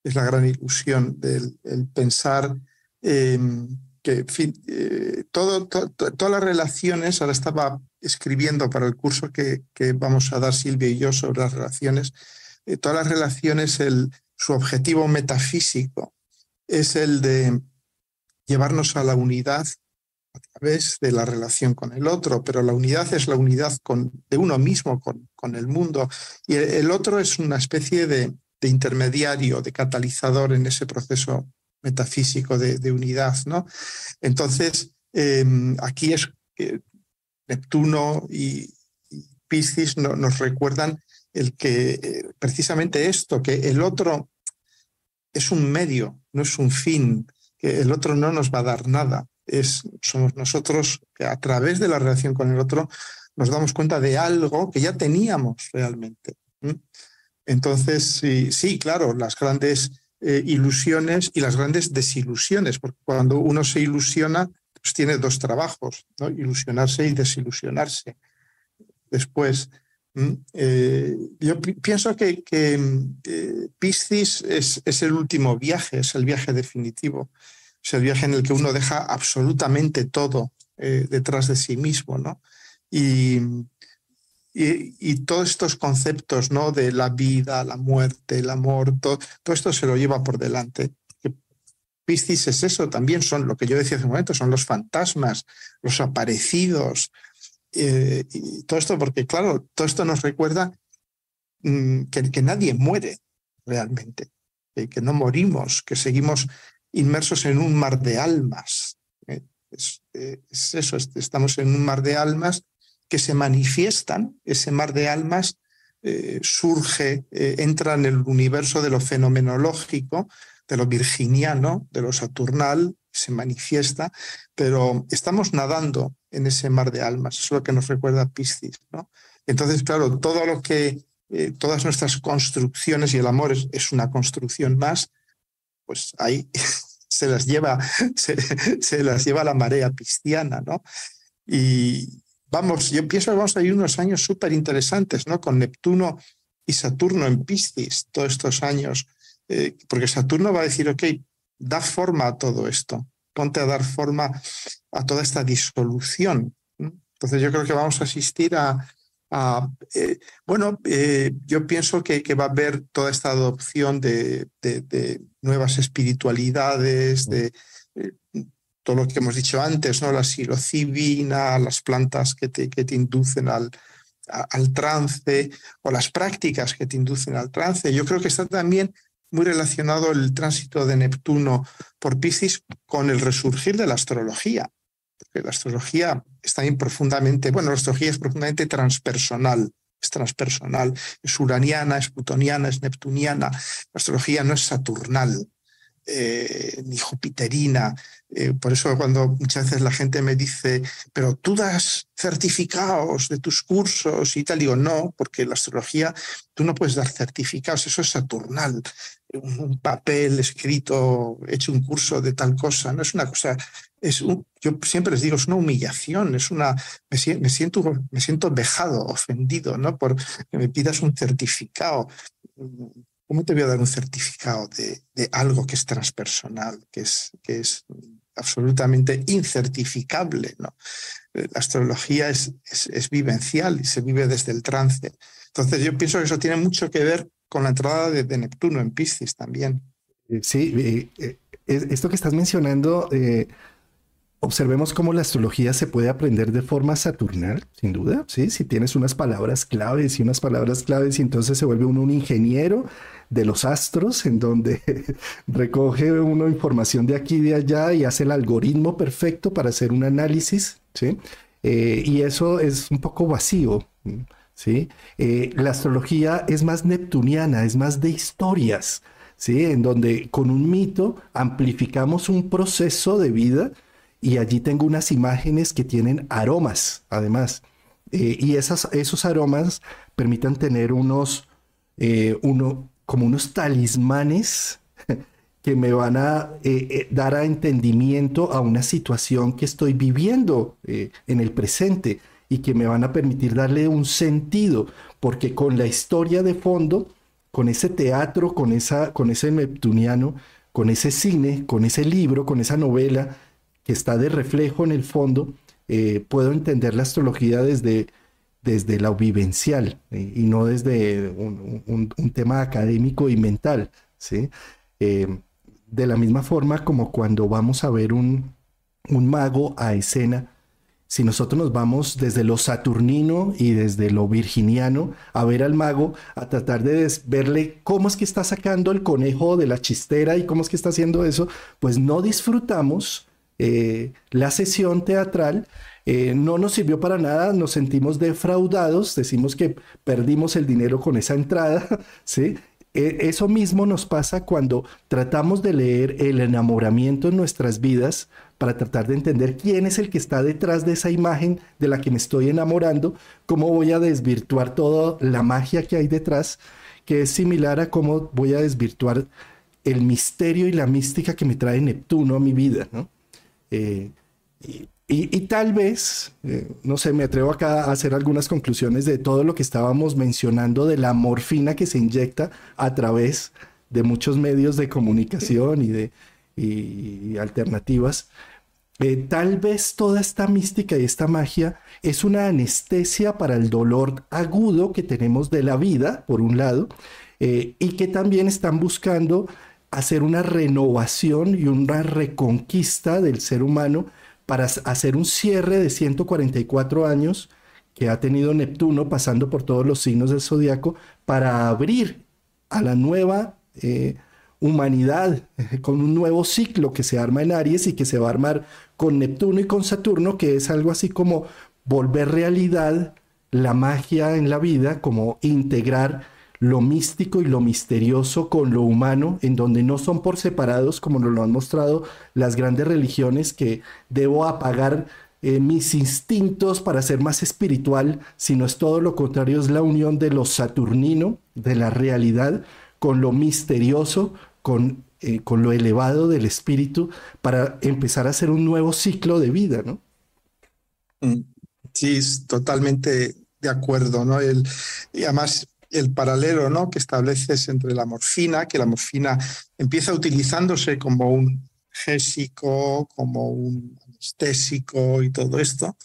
es la gran ilusión del pensar em, que eh, todo, todas las relaciones, ahora estaba escribiendo para el curso que, vamos a dar Silvia y yo sobre las relaciones, eh, todas las relaciones, el, su objetivo metafísico es el de llevarnos a la unidad a través de la relación con el otro, pero la unidad es la unidad con, de uno mismo con, con el mundo y el, otro es una especie de, intermediario, de catalizador en ese proceso metafísico de, unidad. ¿no? Entonces, em, aquí es que Neptuno y, Piscis nos recuerdan el que eh, precisamente esto, que el otro es un medio, no es un fin, que el otro no nos va a dar nada es, somos nosotros que a través de la relación con el otro nos damos cuenta de algo que ya teníamos realmente. Entonces, sí, claro, las grandes eh, ilusiones y las grandes desilusiones, porque cuando uno se ilusiona, pues tiene dos trabajos, ¿no? ilusionarse y desilusionarse. Después, eh, yo pienso que, que Piscis es, es, el último viaje, es el viaje definitivo, es el viaje en el que uno deja absolutamente todo eh, detrás de sí mismo, ¿no? Y, y, todos estos conceptos, ¿no? De la vida, la muerte, el amor, todo, todo esto se lo lleva por delante. Piscis es eso, también son lo que yo decía hace un momento, son los fantasmas, los aparecidos, eh, y todo esto, porque claro, todo esto nos recuerda mm, que, nadie muere realmente, que no morimos, que seguimos inmersos en un mar de almas. ¿eh? Es, es, eso, estamos en un mar de almas que se manifiestan, ese mar de almas eh, surge, entra en el universo de lo fenomenológico, de lo virginiano, de lo saturnal, se manifiesta, pero estamos nadando en ese mar de almas, eso es lo que nos recuerda Piscis. ¿no? Entonces, claro, todo lo que, eh, todas nuestras construcciones, y el amor es, una construcción más, pues ahí [LAUGHS] se las lleva, se, las lleva la marea pisciana, ¿no? Y vamos, yo pienso que vamos a ir unos años súper interesantes, ¿no? Con Neptuno y Saturno en Piscis, todos estos años, eh, porque Saturno va a decir, ok, da forma a todo esto, ponte a dar forma a toda esta disolución. Entonces yo creo que vamos a asistir a, eh, bueno, eh, yo pienso que, que, va a haber toda esta adopción de, de, nuevas espiritualidades, de eh, todo lo que hemos dicho antes, ¿no? la psilocibina, las plantas que te, que te inducen al, al trance o las prácticas que te inducen al trance. Yo creo que está también muy relacionado el tránsito de Neptuno por Piscis con el resurgir de la astrología. Porque la astrología está bien profundamente, bueno, la astrología es profundamente transpersonal, es transpersonal, es uraniana, es plutoniana, es neptuniana. La astrología no es saturnal. Eh, ni jupiterina. Eh, por eso cuando muchas veces la gente me dice, pero tú das certificados de tus cursos y tal, digo, no, porque la astrología tú no puedes dar certificados, eso es saturnal. Un, papel escrito, hecho un curso de tal cosa, no es una cosa, es yo siempre les digo, es una humillación, es una, me, me, siento, me siento vejado, ofendido, ¿no? Por que me pidas un certificado ¿Cómo te voy a dar un certificado de, algo que es transpersonal, que es, que es absolutamente incertificable? ¿no? Eh, la astrología es, es, vivencial y se vive desde el trance. Entonces yo pienso que eso tiene mucho que ver con la entrada de, Neptuno en Piscis también. Eh, sí, eh, esto que estás mencionando observemos cómo la astrología se puede aprender de forma saturnal, sin duda, ¿sí? Si tienes unas palabras claves y unas palabras claves y entonces se vuelve uno un ingeniero de los astros, en donde [LAUGHS] recoge uno información de aquí y de allá y hace el algoritmo perfecto para hacer un análisis, ¿sí? Eh, y eso es un poco vacío, ¿sí? Eh, la astrología es más neptuniana, es más de historias, ¿sí? En donde con un mito amplificamos un proceso de vida, y allí tengo unas imágenes que tienen aromas, además. Eh, y esas, esos aromas permitan tener unos, eh, uno, como unos talismanes [LAUGHS] que me van a eh, dar a entendimiento a una situación que estoy viviendo en el presente y que me van a permitir darle un sentido, porque con la historia de fondo, con ese teatro, con, esa, con ese neptuniano, con ese cine, con ese libro, con esa novela, que está de reflejo en el fondo, eh, puedo entender la astrología desde, desde lo vivencial eh, y no desde un, tema académico y mental. ¿sí? Eh, de la misma forma como cuando vamos a ver un, un mago a escena, si nosotros nos vamos desde lo saturnino y desde lo virginiano a ver al mago, a tratar de verle cómo es que está sacando el conejo de la chistera y cómo es que está haciendo eso, pues no disfrutamos eh, la sesión teatral eh, no nos sirvió para nada, nos sentimos defraudados, decimos que perdimos el dinero con esa entrada, [LAUGHS] ¿sí? e, eso mismo nos pasa cuando tratamos de leer el enamoramiento en nuestras vidas para tratar de entender quién es el que está detrás de esa imagen de la que me estoy enamorando, cómo voy a desvirtuar toda la magia que hay detrás, que es similar a cómo voy a desvirtuar el misterio y la mística que me trae Neptuno a mi vida. ¿no? Eh, y, tal vez, eh, no sé, me atrevo acá a hacer algunas conclusiones de todo lo que estábamos mencionando de la morfina que se inyecta a través de muchos medios de comunicación y de alternativas. Eh, tal vez toda esta mística y esta magia es una anestesia para el dolor agudo que tenemos de la vida, por un lado, y que también están buscando hacer una renovación y una reconquista del ser humano para hacer un cierre de 144 años que ha tenido Neptuno pasando por todos los signos del zodiaco para abrir a la nueva eh, humanidad con un nuevo ciclo que se arma en Aries y que se va a armar con Neptuno y con Saturno, que es algo así como volver realidad la magia en la vida, como integrar lo místico y lo misterioso con lo humano, en donde no son por separados, como nos lo han mostrado las grandes religiones, que debo apagar eh, mis instintos para ser más espiritual, sino es todo lo contrario, es la unión de lo saturnino, de la realidad, con lo misterioso, con eh, con lo elevado del espíritu para empezar a hacer un nuevo ciclo de vida, ¿no? Mm, sí, totalmente de acuerdo, ¿no? El, y además el paralelo ¿no? que estableces entre la morfina, que la morfina empieza utilizándose como un gésico, como un anestésico y todo esto,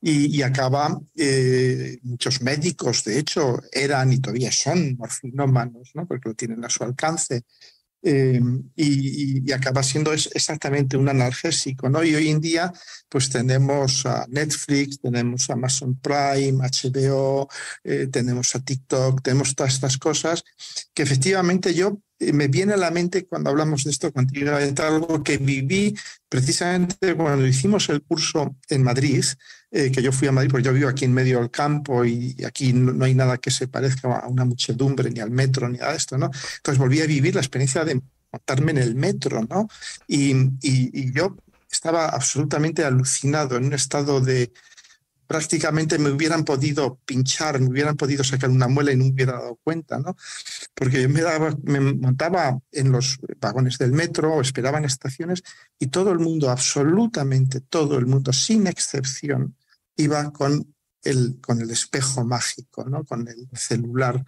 y, acaba, eh, muchos médicos de hecho eran y todavía son morfinómanos, ¿no? porque lo tienen a su alcance, eh, y, acaba siendo exactamente un analgésico. ¿no? Y hoy en día pues tenemos a Netflix, tenemos a Amazon Prime, HBO, eh, tenemos a TikTok, tenemos todas estas cosas que efectivamente yo eh, me viene a la mente cuando hablamos de esto contigo, algo que viví precisamente cuando hicimos el curso en Madrid, que yo fui a Madrid porque yo vivo aquí en medio del campo y aquí no, hay nada que se parezca a una muchedumbre, ni al metro, ni a esto, ¿no? Entonces volví a vivir la experiencia de montarme en el metro, ¿no? Y, y, yo estaba absolutamente alucinado en un estado de prácticamente me hubieran podido pinchar, me hubieran podido sacar una muela y no me hubiera dado cuenta, ¿no? Porque yo me, daba, me montaba en los vagones del metro o esperaba en estaciones y todo el mundo, absolutamente todo el mundo, sin excepción, iba con el, con el espejo mágico, ¿no? con el celular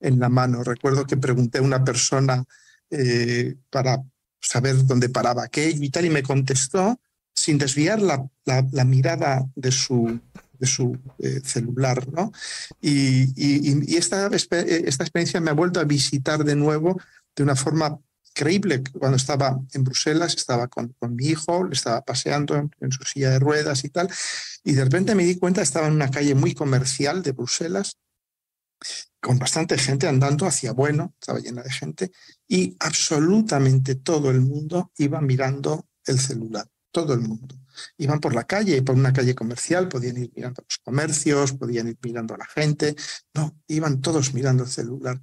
en la mano. Recuerdo que pregunté a una persona eh, para saber dónde paraba aquello y tal, y me contestó sin desviar la, la, mirada de su, de su eh, celular. ¿no? Y, y, esta, esta experiencia me ha vuelto a visitar de nuevo de una forma increíble. Cuando estaba en Bruselas, estaba con, mi hijo, le estaba paseando en, su silla de ruedas y tal, y de repente me di cuenta, estaba en una calle muy comercial de Bruselas, con bastante gente andando hacia bueno, estaba llena de gente, y absolutamente todo el mundo iba mirando el celular, todo el mundo. Iban por la calle, por una calle comercial, podían ir mirando los comercios, podían ir mirando a la gente, no, iban todos mirando el celular.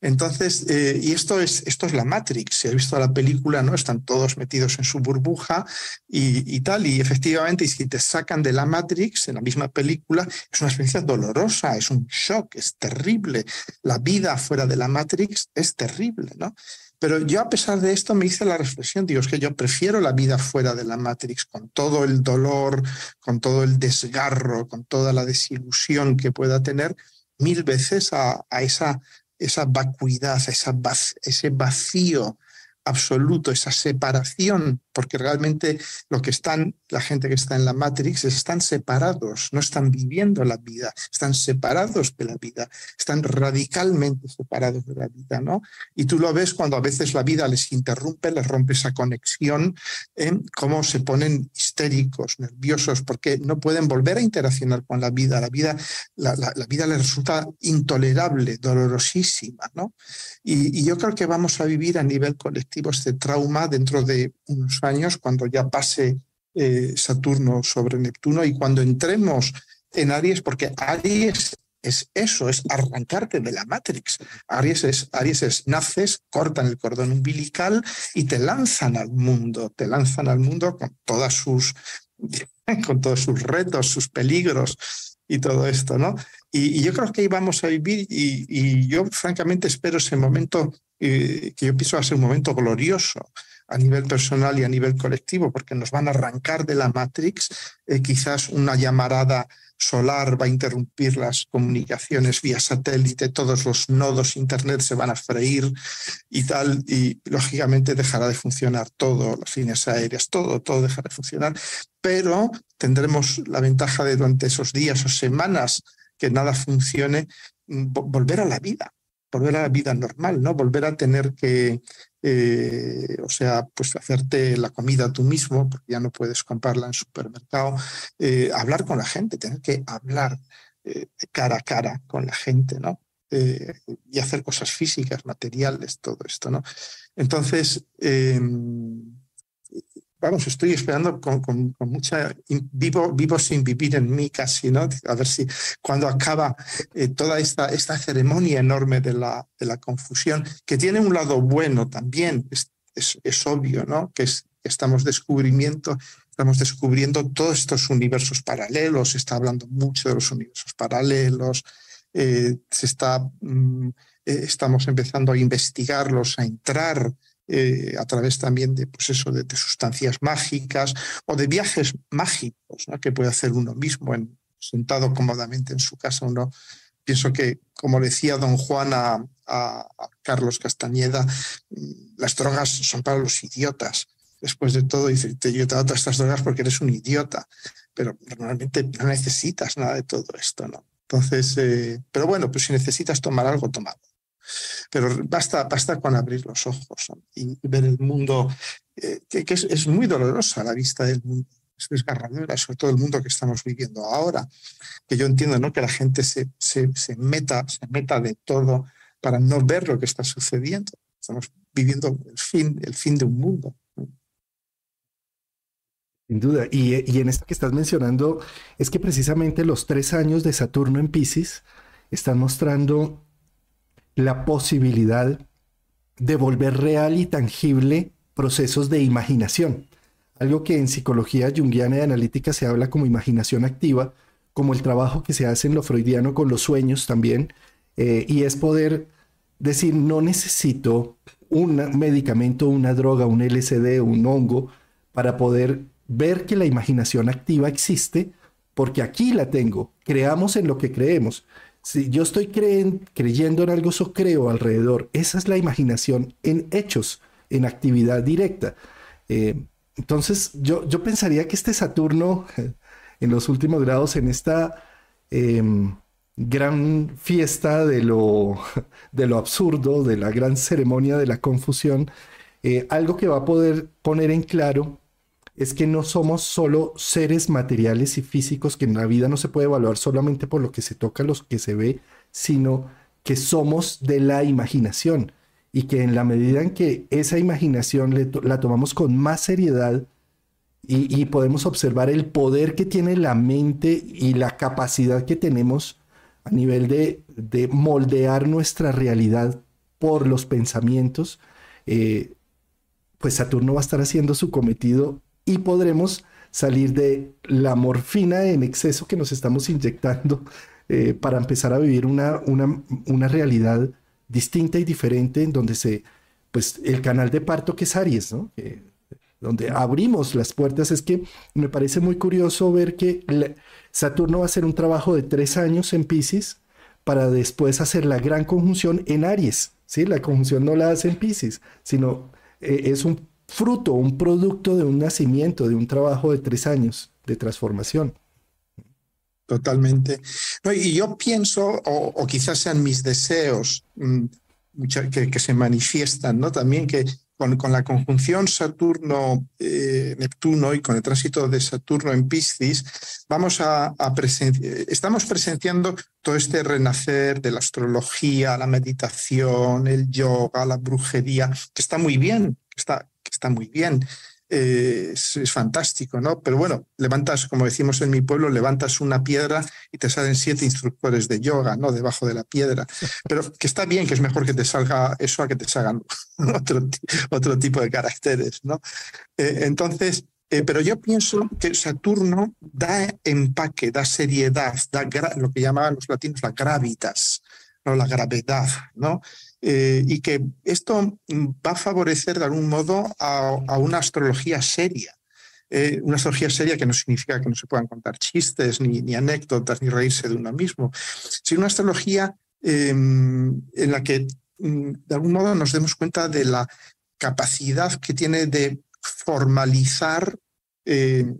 Entonces, eh, y esto es, esto es la Matrix. Si has visto la película, ¿no? Están todos metidos en su burbuja y, tal. Y efectivamente, y si te sacan de la Matrix en la misma película, es una experiencia dolorosa, es un shock, es terrible. La vida fuera de la Matrix es terrible, ¿no? Pero yo a pesar de esto me hice la reflexión, digo, es que yo prefiero la vida fuera de la Matrix, con todo el dolor, con todo el desgarro, con toda la desilusión que pueda tener, mil veces a, a esa esa vacuidad, esa, ese vacío absoluto, esa separación, porque realmente lo que están, la gente que está en la Matrix, están separados, no están viviendo la vida, están separados de la vida, están radicalmente separados de la vida, ¿no? Y tú lo ves cuando a veces la vida les interrumpe, les rompe esa conexión, ¿eh? cómo se ponen histéricos, nerviosos, porque no pueden volver a interaccionar con la vida. La vida, la, vida les resulta intolerable, dolorosísima, ¿no? y yo creo que vamos a vivir a nivel colectivo este trauma dentro de unos años, cuando ya pase eh, Saturno sobre Neptuno y cuando entremos en Aries, porque Aries es eso, es arrancarte de la Matrix. Aries es, Aries es, naces, cortan el cordón umbilical y te lanzan al mundo, te lanzan al mundo con todas sus, [LAUGHS] con todos sus retos, sus peligros y todo esto, ¿no? Y, yo creo que ahí vamos a vivir y, yo francamente espero ese momento eh, que yo pienso va a ser un momento glorioso a nivel personal y a nivel colectivo, porque nos van a arrancar de la Matrix, eh, quizás una llamarada solar va a interrumpir las comunicaciones vía satélite, todos los nodos internet se van a freír y tal, y lógicamente dejará de funcionar todo, las líneas aéreas, todo, todo dejará de funcionar, pero tendremos la ventaja de durante esos días o semanas que nada funcione, volver a la vida, volver a la vida normal, ¿no? Volver a tener que, eh, o sea, pues hacerte la comida tú mismo, porque ya no puedes comprarla en supermercado, eh, hablar con la gente, tener que hablar eh, cara a cara con la gente, ¿no? y hacer cosas físicas, materiales, todo esto, ¿no? Entonces, em, vamos, estoy esperando con, mucha, vivo, vivo sin vivir en mí casi, ¿no? A ver si cuando acaba eh, toda esta, esta ceremonia enorme de la, de la confusión, que tiene un lado bueno también, es, es, obvio, ¿no? Que, es, estamos descubrimiento, estamos descubriendo todos estos universos paralelos, se está hablando mucho de los universos paralelos, eh, se está, mm, eh, estamos empezando a investigarlos, a entrar eh, a través también de, pues eso, de, sustancias mágicas o de viajes mágicos que puede hacer uno mismo en, sentado cómodamente en su casa. Uno, pienso que, como decía don Juan a, Carlos Castañeda, mm, las drogas son para los idiotas. Después de todo, dice, yo te todas estas drogas porque eres un idiota, pero normalmente no necesitas nada de todo esto, ¿no? Entonces, eh, pero bueno, pues si necesitas tomar algo, toma pero basta, basta con abrir los ojos y ver el mundo, eh, que, es, muy dolorosa la vista del mundo, es desgarradora, sobre todo el mundo que estamos viviendo ahora, que yo entiendo ¿no? que la gente se, se, se, meta, se meta de todo para no ver lo que está sucediendo. Estamos viviendo el fin, el fin de un mundo. Sin duda. Y, y, en esto que estás mencionando, es que precisamente los tres años de Saturno en Pisces están mostrando la posibilidad de volver real y tangible procesos de imaginación. Algo que en psicología junguiana y analítica se habla como imaginación activa, como el trabajo que se hace en lo freudiano con los sueños también, eh, y es poder decir, no necesito un medicamento, una droga, un LSD, un hongo, para poder ver que la imaginación activa existe, porque aquí la tengo, creamos en lo que creemos. Si yo estoy creyendo en algo, eso creo alrededor. Esa es la imaginación en hechos, en actividad directa. Eh, entonces, yo, yo pensaría que este Saturno, [LAUGHS] en los últimos grados, en esta em, gran fiesta de lo, [LAUGHS] de lo absurdo, de la gran ceremonia de la confusión, eh, algo que va a poder poner en claro es que no somos solo seres materiales y físicos, que en la vida no se puede evaluar solamente por lo que se toca, lo que se ve, sino que somos de la imaginación. Y que en la medida en que esa imaginación la tomamos con más seriedad y, podemos observar el poder que tiene la mente y la capacidad que tenemos a nivel de, moldear nuestra realidad por los pensamientos, eh, pues Saturno va a estar haciendo su cometido y podremos salir de la morfina en exceso que nos estamos inyectando eh, para empezar a vivir una, una, una, realidad distinta y diferente en donde se, pues el canal de parto que es Aries, ¿no? donde abrimos las puertas. Es que me parece muy curioso ver que Saturno va a hacer un trabajo de tres años en Pisces para después hacer la gran conjunción en Aries. ¿sí? La conjunción no la hace en Pisces, sino eh, es un fruto, un producto de un nacimiento, de un trabajo de tres años de transformación. Totalmente. y yo pienso, o, quizás sean mis deseos mm, que, se manifiestan, ¿no? También que con, la conjunción Saturno-Neptuno eh, y con el tránsito de Saturno en Piscis, vamos a, estamos presenciando todo este renacer de la astrología, la meditación, el yoga, la brujería, que está muy bien, está, está muy bien, eh, es, fantástico, ¿no? Pero bueno, levantas, como decimos en mi pueblo, levantas una piedra y te salen siete instructores de yoga, ¿no? Debajo de la piedra. Pero que está bien, que es mejor que te salga eso a que te salgan [LAUGHS] otro, otro tipo de caracteres, ¿no? Eh, entonces, eh, pero yo pienso que Saturno da empaque, da seriedad, da lo que llamaban los latinos la gravitas, ¿no? la gravedad, ¿no? Eh, y que esto va a favorecer de algún modo a, una astrología seria. Eh, una astrología seria que no significa que no se puedan contar chistes, ni, ni anécdotas, ni reírse de uno mismo, sino una astrología em, en la que mm, de algún modo nos demos cuenta de la capacidad que tiene de formalizar eh,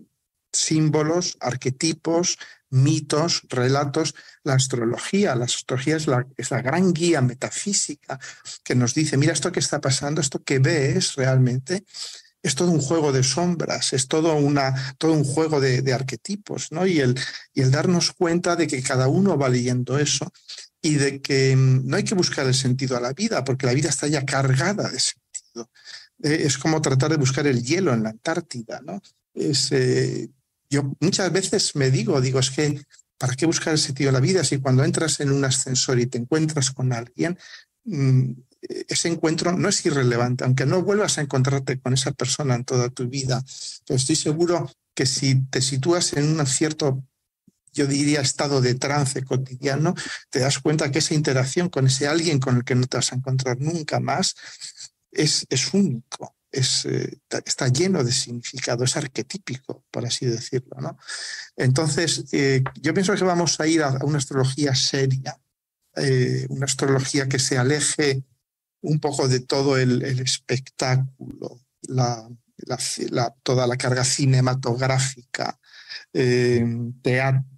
símbolos, arquetipos, mitos, relatos. La astrología, la astrología es la, es la, gran guía metafísica que nos dice, mira esto que está pasando, esto que ves realmente, es todo un juego de sombras, es todo, una, todo un juego de, arquetipos, ¿no? Y el, y el darnos cuenta de que cada uno va leyendo eso y de que mm, no hay que buscar el sentido a la vida, porque la vida está ya cargada de sentido. Eh, es como tratar de buscar el hielo en la Antártida, ¿no? Es, eh, yo muchas veces me digo, digo, es que, ¿para qué buscar el sentido de la vida si cuando entras en un ascensor y te encuentras con alguien, mm, ese encuentro no es irrelevante, aunque no vuelvas a encontrarte con esa persona en toda tu vida, estoy seguro que si te sitúas en un cierto, yo diría, estado de trance cotidiano, te das cuenta que esa interacción con ese alguien con el que no te vas a encontrar nunca más es, es único es, eh, está lleno de significado, es arquetípico, por así decirlo. ¿no? Entonces, eh, yo pienso que vamos a ir a, una astrología seria, eh, una astrología que se aleje un poco de todo el, espectáculo, la, toda la carga cinematográfica,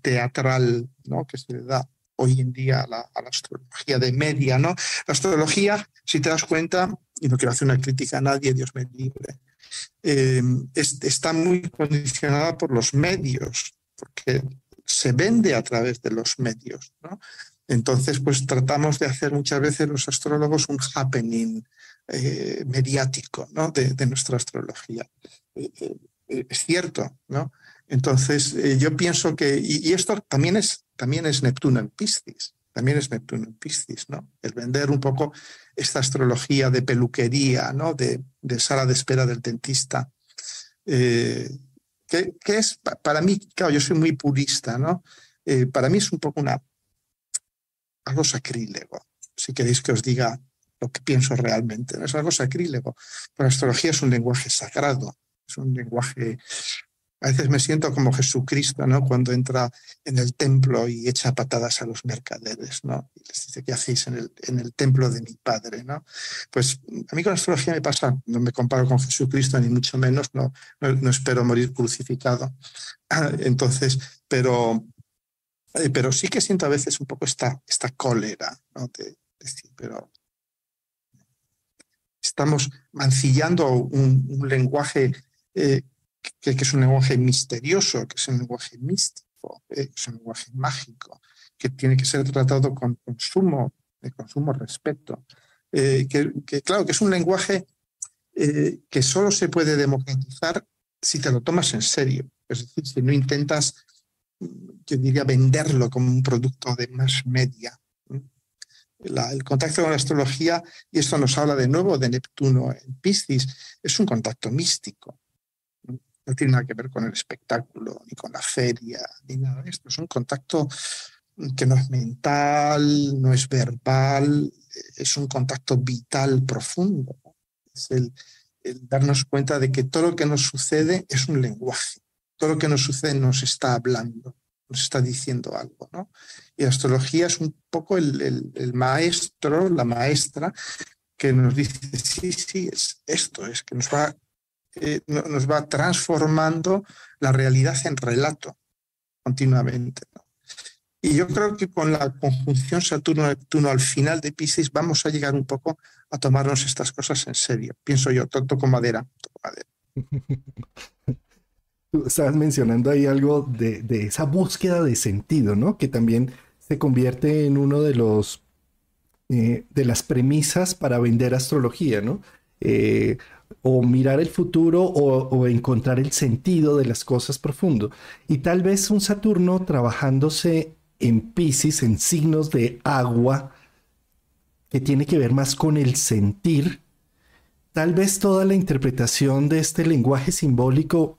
teatral ¿no? que se le da hoy en día a la, a la, astrología de media. ¿no? La astrología, si te das cuenta, y no quiero hacer una crítica a nadie, Dios me libre, eh, está muy condicionada por los medios, porque se vende a través de los medios. Entonces, pues tratamos de hacer muchas veces los astrólogos un happening eh, mediático ¿no? de, nuestra astrología. Eh, es cierto, ¿no? Entonces, yo pienso que, y, esto también es, también es Neptuno en Piscis también es Neptuno en Piscis, ¿no? El vender un poco esta astrología de peluquería, ¿no? De, sala de espera del dentista. Eh, que, es, para mí, claro, yo soy muy purista, ¿no? Eh, para mí es un poco una, algo sacrílego, si queréis que os diga lo que pienso realmente. Es algo sacrílego. Pero la astrología es un lenguaje sagrado, es un lenguaje a veces me siento como Jesucristo, ¿no? Cuando entra en el templo y echa patadas a los mercaderes, ¿no? Y les dice, ¿qué hacéis en el, en el templo de mi padre, ¿no? Pues a mí con la astrología me pasa, no me comparo con Jesucristo, ni mucho menos, no, no, espero morir crucificado. [LAUGHS] Entonces, pero, eh, pero sí que siento a veces un poco esta, esta cólera, ¿no? Pero estamos mancillando un, un lenguaje eh, que, es un lenguaje misterioso, que es un lenguaje místico, eh, que es un lenguaje mágico, que tiene que ser tratado con consumo, de consumo respeto. Eh, que, claro, que es un lenguaje eh, que solo se puede democratizar si te lo tomas en serio. Es decir, si no intentas, yo diría, venderlo como un producto de más media. el contacto con la astrología, y esto nos habla de nuevo de Neptuno en Piscis, es un contacto místico no tiene nada que ver con el espectáculo, ni con la feria, ni nada de esto. Es un contacto que no es mental, no es verbal, es un contacto vital profundo. Es el, darnos cuenta de que todo lo que nos sucede es un lenguaje. Todo lo que nos sucede nos está hablando, nos está diciendo algo. ¿no? Y la astrología es un poco el, el maestro, la maestra, que nos dice, sí, sí, es esto, es que nos va eh, nos va transformando la realidad en relato continuamente. Y yo creo que con la conjunción Saturno-Neptuno al final de Pisces vamos a llegar un poco a tomarnos estas cosas en serio. Pienso yo, toco madera. madera. [LAUGHS] Tú estabas mencionando ahí algo de, de, esa búsqueda de sentido, ¿no? Que también se convierte en uno de los eh, de las premisas para vender astrología, ¿no? eh, o mirar el futuro o, encontrar el sentido de las cosas profundo. Y tal vez un Saturno trabajándose en Pisces, en signos de agua, que tiene que ver más con el sentir, tal vez toda la interpretación de este lenguaje simbólico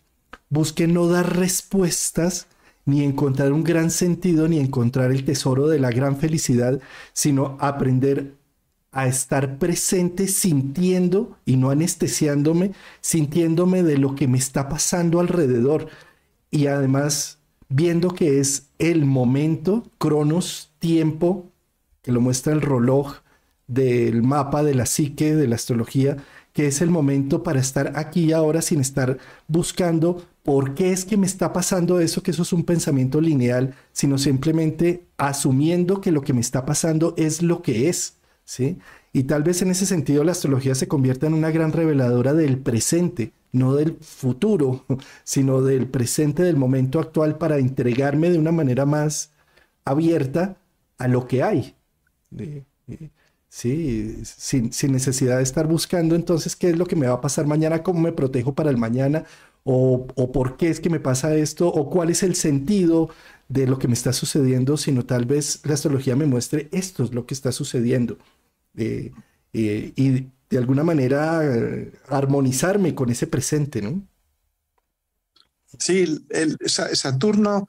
busque no dar respuestas, ni encontrar un gran sentido, ni encontrar el tesoro de la gran felicidad, sino aprender a estar presente sintiendo y no anestesiándome, sintiéndome de lo que me está pasando alrededor. Y además viendo que es el momento, cronos, tiempo, que lo muestra el reloj del mapa de la psique, de la astrología, que es el momento para estar aquí ahora sin estar buscando por qué es que me está pasando eso, que eso es un pensamiento lineal, sino simplemente asumiendo que lo que me está pasando es lo que es ¿sí? Y tal vez en ese sentido la astrología se convierta en una gran reveladora del presente, no del futuro, [LAUGHS] sino del presente, del momento actual, para entregarme de una manera más abierta a lo que hay. Sí, sin, necesidad de estar buscando entonces qué es lo que me va a pasar mañana, cómo me protejo para el mañana, o, o por qué es que me pasa esto, o cuál es el sentido de lo que me está sucediendo, sino tal vez la astrología me muestre esto es lo que está sucediendo. Eh, eh, y de alguna manera eh, armonizarme con ese presente, ¿no? Sí, el, Saturno,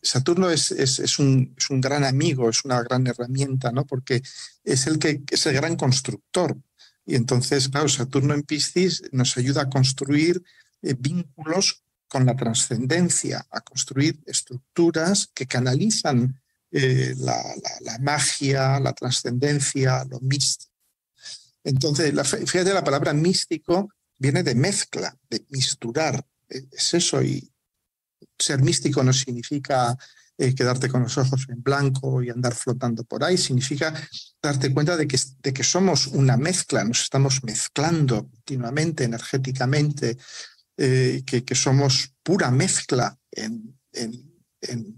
Saturno es, es, un, es, un, gran amigo, es una gran herramienta, ¿no? Porque es el que es el gran constructor. Y entonces, claro, Saturno en Piscis nos ayuda a construir vínculos con la trascendencia, a construir estructuras que canalizan eh, la, magia, la trascendencia, lo místico. Entonces, la, fíjate, la palabra místico viene de mezcla, de misturar. E, es eso, y ser místico no significa eh, quedarte con los ojos en blanco y andar flotando por ahí, significa darte cuenta de que, de que somos una mezcla, nos estamos mezclando continuamente, energéticamente, eh, que, somos pura mezcla en, en,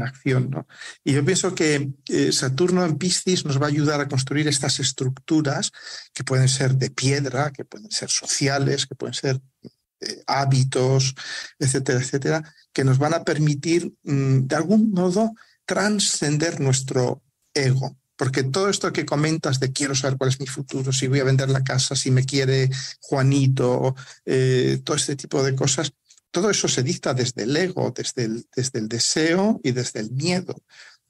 acción. ¿no? Y yo pienso que Saturno en Piscis nos va a ayudar a construir estas estructuras que pueden ser de piedra, que pueden ser sociales, que pueden ser eh, hábitos, etcétera, etcétera, que nos van a permitir mm, de algún modo trascender nuestro ego, porque todo esto que comentas de quiero saber cuál es mi futuro, si voy a vender la casa, si me quiere Juanito, eh, todo este tipo de cosas, todo eso se dicta desde el ego, desde el, desde el deseo y desde el miedo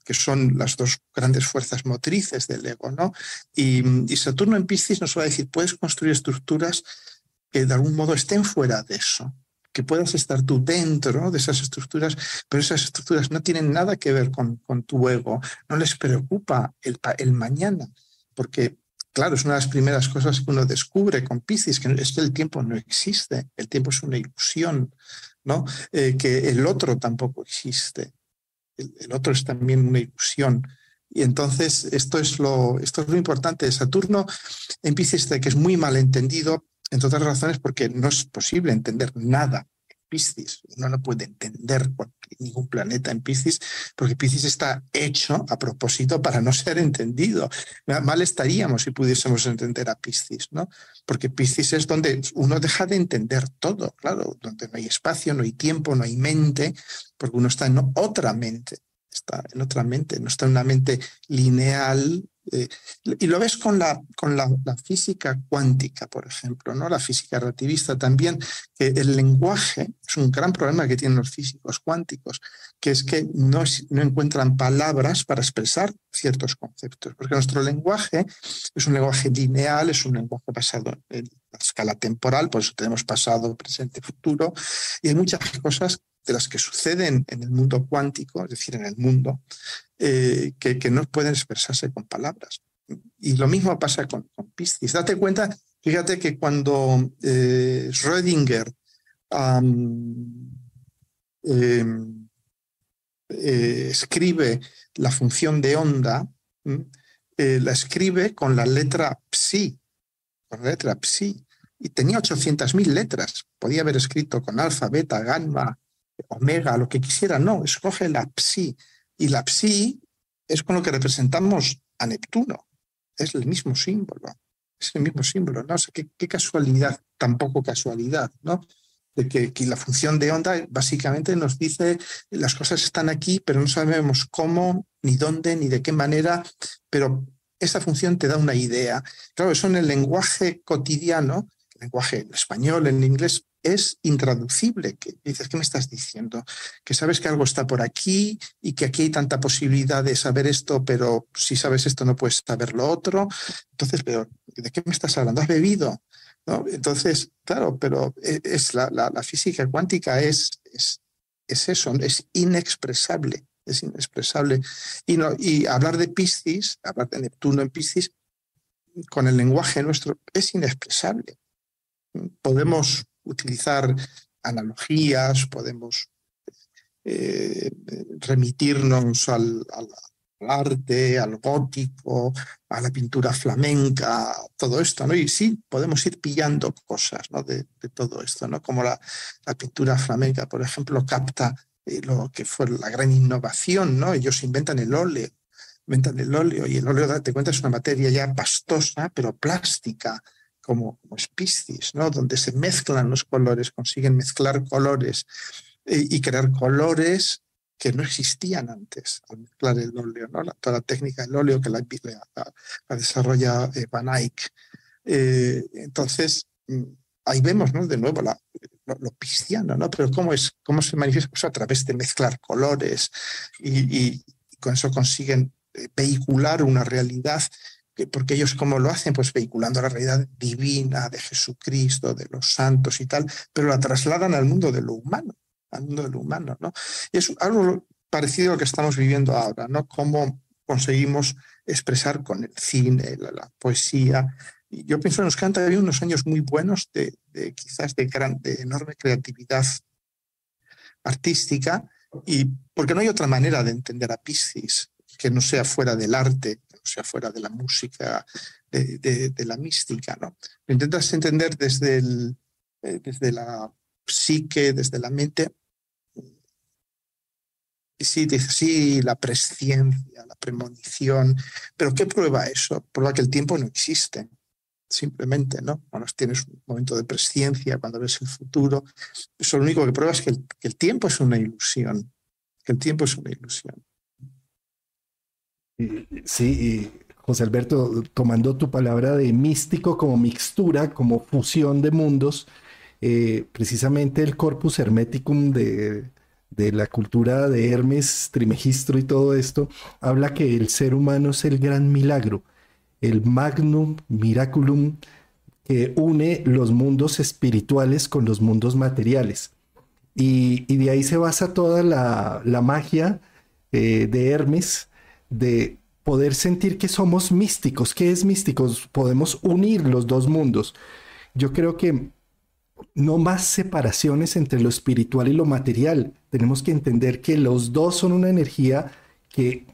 que son las dos grandes fuerzas motrices del ego, ¿no? Y, y Saturno en Piscis nos va a decir, puedes construir estructuras que de algún modo estén fuera de eso, que puedas estar tú dentro de esas estructuras, pero esas estructuras no tienen nada que ver con, tu ego, no les preocupa el, mañana, porque, claro, es una de las primeras cosas que uno descubre con Piscis, que es que el tiempo no existe, el tiempo es una ilusión, ¿no? Eh, que el otro tampoco existe, el, otro es también una ilusión. Y entonces esto es lo, esto es lo importante. Saturno en Piscis, que es muy mal entendido, entre otras razones porque no es posible entender nada en Piscis. Uno no puede entender ningún planeta en Piscis porque Piscis está hecho a propósito para no ser entendido. Mal estaríamos si pudiésemos entender a Piscis, ¿no? Porque Piscis es donde uno deja de entender todo, claro, donde no hay espacio, no hay tiempo, no hay mente, porque uno está en otra mente está en otra mente, no está en una mente lineal, eh, y lo ves con, la, con la, física cuántica, por ejemplo, ¿no? la física relativista también, que el lenguaje es un gran problema que tienen los físicos cuánticos, que es que no, no encuentran palabras para expresar ciertos conceptos, porque nuestro lenguaje es un lenguaje lineal, es un lenguaje basado en la escala temporal, por eso tenemos pasado, presente, futuro, y hay muchas cosas de las que suceden en el mundo cuántico, es decir, en el mundo, eh, que, no pueden expresarse con palabras. Y lo mismo pasa con, con Piscis. Date cuenta, fíjate que cuando eh, Schrödinger em, eh, escribe la función de onda, la escribe con la letra psi, con la letra psi, y tenía 800.000 letras. Podía haber escrito con alfa, beta, gamma, omega, lo que quisiera. No, escoge la psi y la psi es con lo que representamos a Neptuno. Es el mismo símbolo. es el mismo símbolo, ¿no? O qué casualidad, tampoco casualidad, ¿no? de que, la función de onda básicamente nos dice las cosas están aquí, pero no sabemos cómo, ni dónde, ni de qué manera, pero esa función te da una idea. Claro, eso en el lenguaje cotidiano, el lenguaje en español, en inglés, es intraducible. Que dices, ¿qué me estás diciendo? Que sabes que algo está por aquí y que aquí hay tanta posibilidad de saber esto, pero si sabes esto no puedes saber lo otro. Entonces, pero ¿de qué me estás hablando? ¿Has bebido? Entonces, claro, pero e, es la, física cuántica es, es, eso, es inexpresable, es inexpresable. Y, no, y hablar de Piscis, hablar de Neptuno en Piscis, con el lenguaje nuestro, es inexpresable. Podemos utilizar analogías, podemos eh, remitirnos al, arte, al gótico, a la pintura flamenca, todo esto, ¿no? Y sí, podemos ir pillando cosas, ¿no? De, todo esto, ¿no? Como la, la, pintura flamenca, por ejemplo, capta eh, lo que fue la gran innovación, ¿no? Ellos inventan el óleo, inventan el óleo, y el óleo, te cuenta, es una materia ya pastosa, pero plástica, como, como ¿no? Donde se mezclan los colores, consiguen mezclar colores eh, y crear colores que no existían antes al mezclar el óleo, toda la técnica del óleo que la, la, desarrolla eh, Van Eyck. Eh, entonces, mm, ahí vemos ¿no? de nuevo la, lo, pisciano, ¿no? pero ¿cómo, es, cómo se manifiesta pues a través de mezclar colores y, con eso consiguen eh, vehicular una realidad porque ellos cómo lo hacen, pues vehiculando la realidad divina de Jesucristo, de los santos y tal, pero la trasladan al mundo de lo humano al mundo del humano. ¿no? Es algo parecido a lo que estamos viviendo ahora, ¿no? Cómo conseguimos expresar con el cine, la, poesía. Y yo pienso que nos quedan todavía unos años muy buenos de, quizás de, gran, de enorme creatividad artística, y porque no hay otra manera de entender a Piscis que no sea fuera del arte, sea fuera de la música, de, la mística. ¿no? Lo intentas entender eh, desde la psique, desde la mente. Y sí, dice, sí, la presciencia, la premonición, pero ¿qué prueba eso? Prueba que el tiempo no existe, simplemente, ¿no? Cuando tienes un momento de presciencia, cuando ves el futuro, eso lo único que prueba es que el, que el tiempo es una ilusión, que el tiempo es una ilusión. Sí, José Alberto, tomando tu palabra de místico como mixtura, como fusión de mundos, eh, precisamente el corpus hermeticum de, la cultura de Hermes, Trimegistro y todo esto, habla que el ser humano es el gran milagro, el magnum miraculum que une los mundos espirituales con los mundos materiales. Y, de ahí se basa toda la, magia eh, de Hermes, de poder sentir que somos místicos. ¿Qué es místicos? Podemos unir los dos mundos. Yo creo que no más separaciones entre lo espiritual y lo material. Tenemos que entender que los dos son una energía que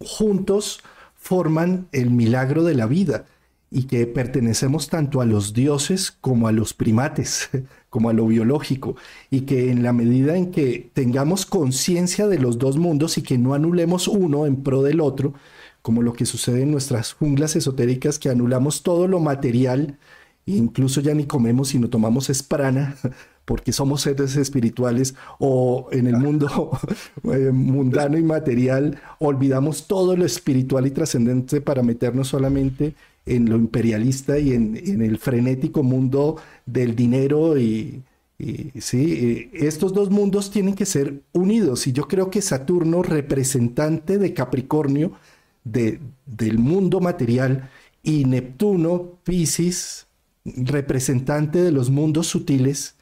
juntos forman el milagro de la vida y que pertenecemos tanto a los dioses como a los primates, [LAUGHS] como a lo biológico, y que en la medida en que tengamos conciencia de los dos mundos y que no anulemos uno en pro del otro, como lo que sucede en nuestras junglas esotéricas, que anulamos todo lo material, incluso ya ni comemos sino tomamos esprana [LAUGHS] porque somos seres espirituales o en el mundo [LAUGHS] eh, mundano y material olvidamos todo lo espiritual y trascendente para meternos solamente en lo imperialista y en, el frenético mundo del dinero y, sí, estos dos mundos tienen que ser unidos. Y yo creo que Saturno, representante de Capricornio, de, del mundo material, y Neptuno, Pisces, representante de los mundos sutiles,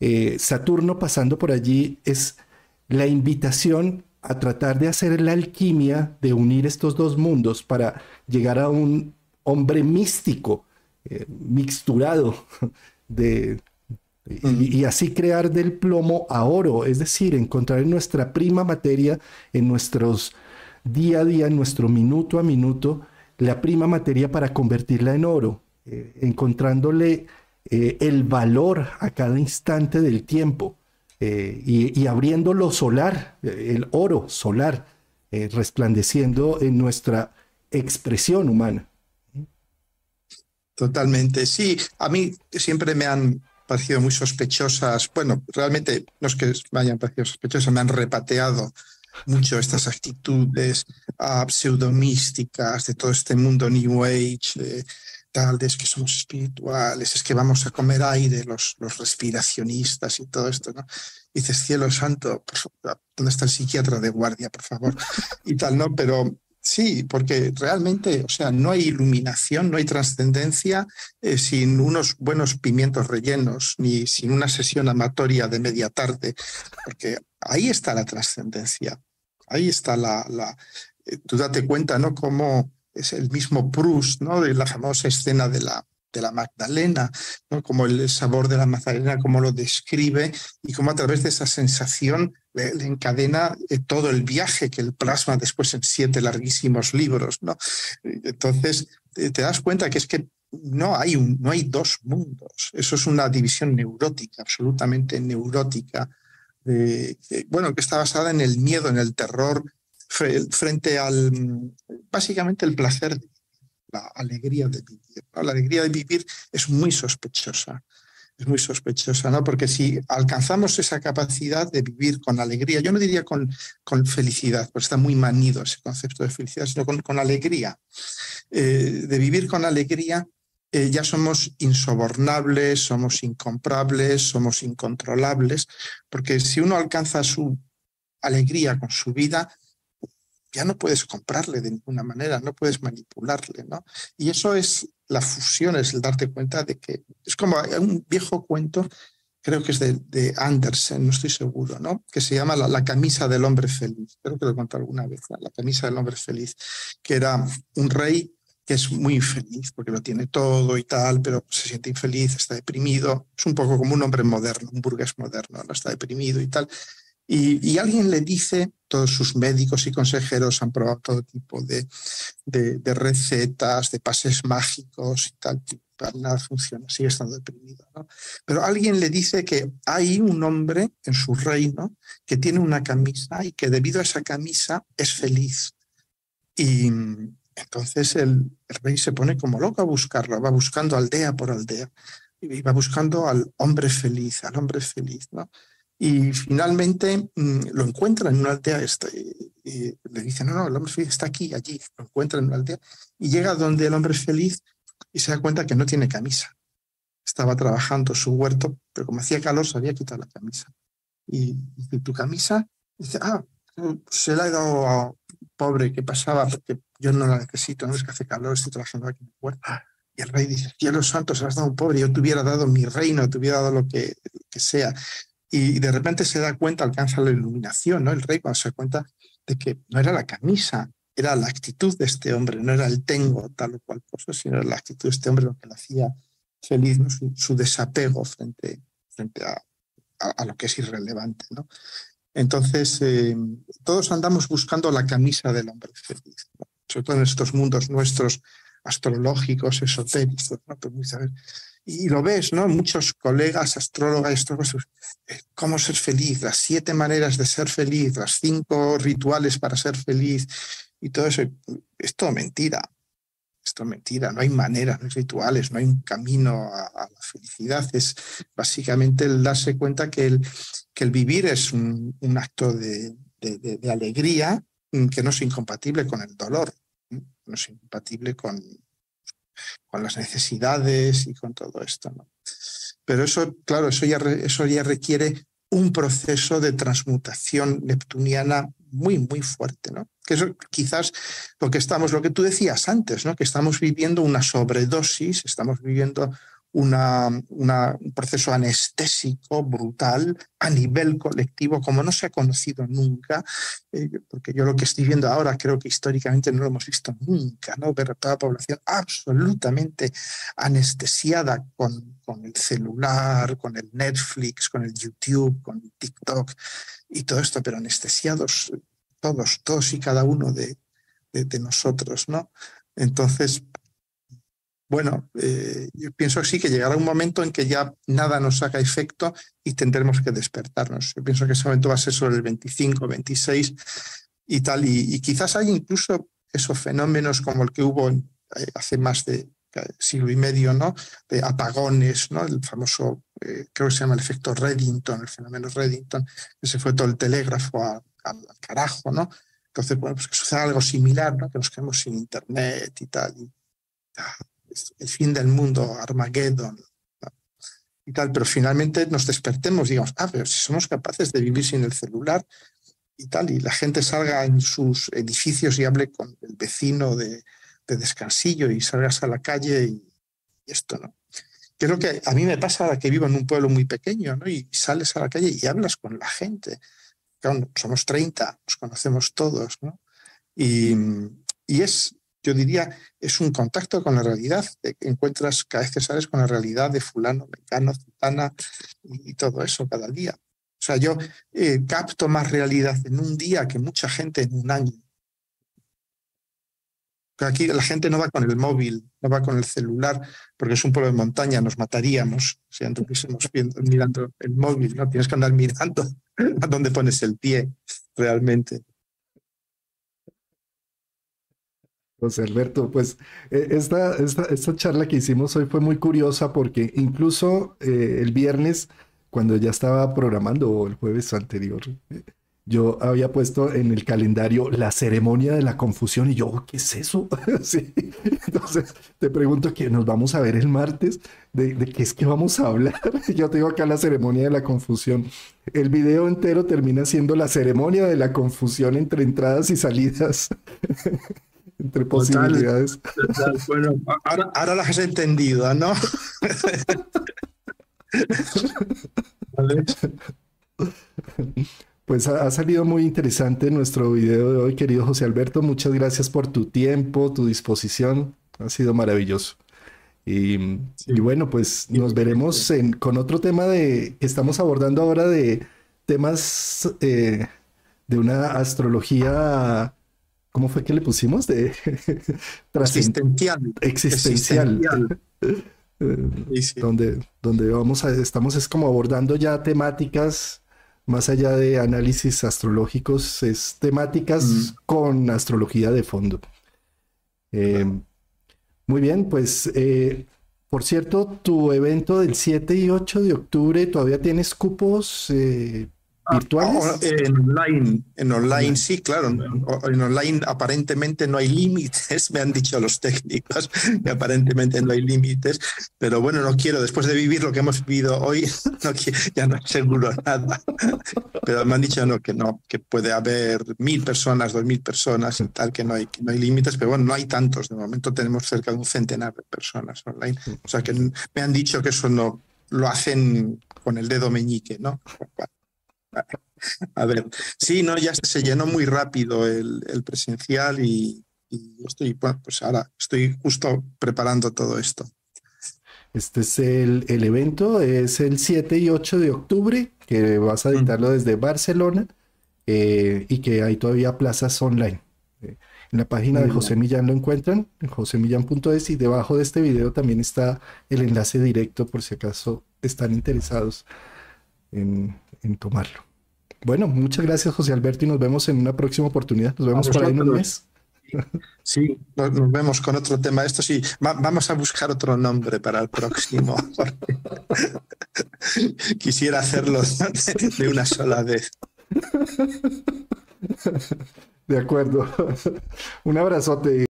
eh, Saturno pasando por allí es la invitación a tratar de hacer la alquimia de unir estos dos mundos para llegar a un hombre místico, eh, mixturado, de, y, así crear del plomo a oro, es decir, encontrar en nuestra prima materia, en nuestros día a día, en nuestro minuto a minuto, la prima materia para convertirla en oro. Eh, encontrándole eh, el valor a cada instante del tiempo eh, y, abriendo lo solar, el oro solar, resplandeciendo en nuestra expresión humana. Totalmente, sí. A mí siempre me han parecido muy sospechosas. Bueno, realmente no es que me hayan parecido sospechosas, me han repateado mucho estas actitudes uh, pseudomísticas de todo este mundo New Age, tal, de que somos espirituales, es que vamos a comer aire los, los respiracionistas y todo esto, ¿no? dices, cielo santo, ¿dónde está el psiquiatra de guardia, por favor? Y tal, ¿no? Pero Sí, porque realmente, o sea, no hay iluminación, no hay trascendencia eh, sin unos buenos pimientos rellenos, ni sin una sesión amatoria de media tarde, porque ahí está la trascendencia, ahí está la, la eh, tú date cuenta, ¿no? Cómo es el mismo Proust, ¿no? De la famosa escena de la, de la Magdalena, ¿no? como el sabor de la Magdalena, cómo lo describe y cómo a través de esa sensación le, encadena eh, todo el viaje que él plasma después en siete larguísimos libros. ¿no? Entonces, te das cuenta que es que no hay, un, no hay dos mundos, eso es una división neurótica, absolutamente neurótica, bueno, que está basada en el miedo, en el terror frente al, básicamente el placer la alegría de vivir. La alegría de vivir es muy sospechosa, es muy sospechosa, ¿no? Porque si alcanzamos esa capacidad de vivir con alegría, yo no diría con, con felicidad, porque está muy manido ese concepto de felicidad, sino con, con alegría. Eh, de vivir con alegría, eh, ya somos insobornables, somos incomprables, somos incontrolables, porque si uno alcanza su alegría con su vida, ya no puedes comprarle de ninguna manera, no puedes manipularle, ¿no? Y eso es la fusión, es el darte cuenta de que es como un viejo cuento, creo que es de, Andersen, no estoy seguro, ¿no? Que se llama la, camisa del hombre feliz. Creo que lo contado alguna vez, la camisa del hombre feliz, que era un rey que es muy infeliz porque lo tiene todo y tal, pero se siente infeliz, está deprimido. Es un poco como un hombre moderno, un burgués moderno, ¿no? Está deprimido y tal. Y, alguien le dice, todos sus médicos y consejeros han probado todo tipo de, recetas, de pases mágicos y tal, para nada funciona, sigue estando deprimido. Pero alguien le dice que hay un hombre en su reino que tiene una camisa y que debido a esa camisa es feliz. Y entonces el, el rey se pone como loco a buscarlo, va buscando aldea por aldea y va buscando al hombre feliz, al hombre feliz, ¿no? Y finalmente mm, lo encuentra en una aldea, este, y le dice, no, no, el hombre feliz está aquí, allí, lo encuentra en una aldea, y llega donde el hombre feliz y se da cuenta que no tiene camisa. Estaba trabajando su huerto, pero como hacía calor se había quitado la camisa. Y dice, ¿tu camisa? dice, ah, se la he dado a pobre que pasaba porque yo no la necesito, no es que hace calor, estoy trabajando aquí en el huerto. Y el rey dice, cielos santos, se la has dado a un pobre, yo te hubiera dado mi reino, te hubiera dado lo que, que sea y de repente se da cuenta, alcanza la iluminación, ¿no? El rey cuando se da cuenta de que no era la camisa, era la actitud de este hombre, no era el tengo, tal o cual cosa, sino la actitud de este hombre lo que le hacía feliz, su, desapego frente, frente a, a, lo que es irrelevante, ¿no? Entonces, eh, todos andamos buscando la camisa del hombre feliz, sobre todo en estos mundos nuestros astrológicos, esotéricos, ¿no? Pues, y lo ves, ¿no? Muchos colegas, astrólogos, astrólogos, eh, cómo ser feliz, las siete maneras de ser feliz, las cinco rituales para ser feliz y todo eso. Es todo mentira. Esto es mentira, no hay maneras, no hay rituales, no hay un camino a, la felicidad. Es básicamente el darse cuenta que el, que el vivir es un, acto de, de alegría mm, que no es incompatible con el dolor, no es incompatible con, con las necesidades y con todo esto. ¿no? Pero eso, claro, eso ya, eso ya requiere un proceso de transmutación neptuniana muy, muy fuerte, ¿no? Que es quizás lo que estamos, lo que tú decías antes, ¿no? Que estamos viviendo una sobredosis, estamos viviendo un proceso anestésico brutal a nivel colectivo como no se ha conocido nunca, eh, porque yo lo que estoy viendo ahora creo que históricamente no lo hemos visto nunca, ¿no? ver toda la población absolutamente anestesiada con, el celular, con el Netflix, con el YouTube, con el TikTok y todo esto, pero anestesiados todos, todos y cada uno de, de, de nosotros, ¿no? Entonces, bueno, eh, yo pienso así que llegará un momento en que ya nada nos haga efecto y tendremos que despertarnos. Yo pienso que ese momento va a ser sobre el 25, 26 y tal. Y, quizás hay incluso esos fenómenos como el que hubo eh, hace más de siglo y medio, ¿no? De apagones, ¿no? El famoso, eh, creo que se llama el efecto Reddington, el fenómeno Reddington, que se fue todo el telégrafo al carajo, ¿no? Entonces, bueno, pues que suceda algo similar, ¿no? Que nos quedemos sin internet y tal. El fin del mundo, Armageddon, y tal, pero finalmente nos despertemos, digamos, ah, pero si somos capaces de vivir sin el celular y tal, y la gente salga en sus edificios y hable con el vecino de, de descansillo y salgas a la calle y, esto, ¿no? Que que a mí me pasa que vivo en un pueblo muy pequeño, ¿no? Y sales a la calle y hablas con la gente. Claro, somos 30, nos conocemos todos, ¿no? Y, y es, yo diría, es un contacto con la realidad, que encuentras cada vez que sales con la realidad de fulano, mecano, citana y, todo eso cada día. O sea, yo eh, capto más realidad en un día que mucha gente en un año. Aquí la gente no va con el móvil, no va con el celular, porque es un pueblo de montaña, nos mataríamos si anduviésemos [LAUGHS] mirando el móvil, ¿no? Tienes que andar mirando [LAUGHS] a dónde pones el pie realmente. José Alberto, pues eh, esta, esta, esta, charla que hicimos hoy fue muy curiosa porque incluso eh, el viernes, cuando ya estaba programando, el jueves anterior, eh, yo había puesto en el calendario la ceremonia de la confusión y yo, oh, ¿qué es eso? [LAUGHS] Entonces te pregunto que nos vamos a ver el martes, ¿de, qué es que vamos a hablar? [LAUGHS] yo tengo acá la ceremonia de la confusión. El video entero termina siendo la ceremonia de la confusión entre entradas y salidas. [LAUGHS] entre posibilidades. Bueno, ahora, ahora las has entendido, ¿no? [LAUGHS] Pues ha, salido muy interesante nuestro video de hoy, querido José Alberto. Muchas gracias por tu tiempo, tu disposición. Ha sido maravilloso. Y, bueno, pues nos veremos con otro tema de que estamos abordando ahora de temas eh, de una astrología. ¿Cómo fue que le pusimos? De [LAUGHS] existencial. Existencial. [LAUGHS] donde, donde vamos a, estamos es como abordando ya temáticas más allá de análisis astrológicos, es temáticas mm. con astrología de fondo. Eh, muy bien, pues eh, por cierto, tu evento del 7 y 8 de octubre, ¿todavía tienes cupos eh, virtuales? Ah, en online, en online sí, claro. En online aparentemente no hay límites, [LAUGHS] me han dicho los técnicos que aparentemente no hay límites, pero bueno, no quiero, después de vivir lo que hemos vivido hoy, [LAUGHS] no ya no aseguro nada. Pero me han dicho no, que no, que puede haber mil personas, dos mil personas y tal, que no hay, que no hay límites, pero bueno, no hay tantos. De momento tenemos cerca de un centenar de personas online. O sea que me han dicho que eso no lo hacen con el dedo meñique, ¿no? A ver, sí, no, ya se llenó muy rápido el, presencial y, estoy, pues ahora estoy justo preparando todo esto. Este es el, evento, es el 7 y 8 de octubre, que vas a editarlo desde Barcelona eh, y que hay todavía plazas online. Eh, en la página de José Millán lo encuentran, en josemillán.es y debajo de este video también está el enlace directo por si acaso están interesados en, en tomarlo. Bueno, muchas gracias José Alberto y nos vemos en una próxima oportunidad. Nos vemos por ahí en un mes. Sí, nos vemos con otro tema. Esto sí, vamos a buscar otro nombre para el próximo. [LAUGHS] Quisiera hacerlo de una sola vez. De acuerdo. Un abrazote.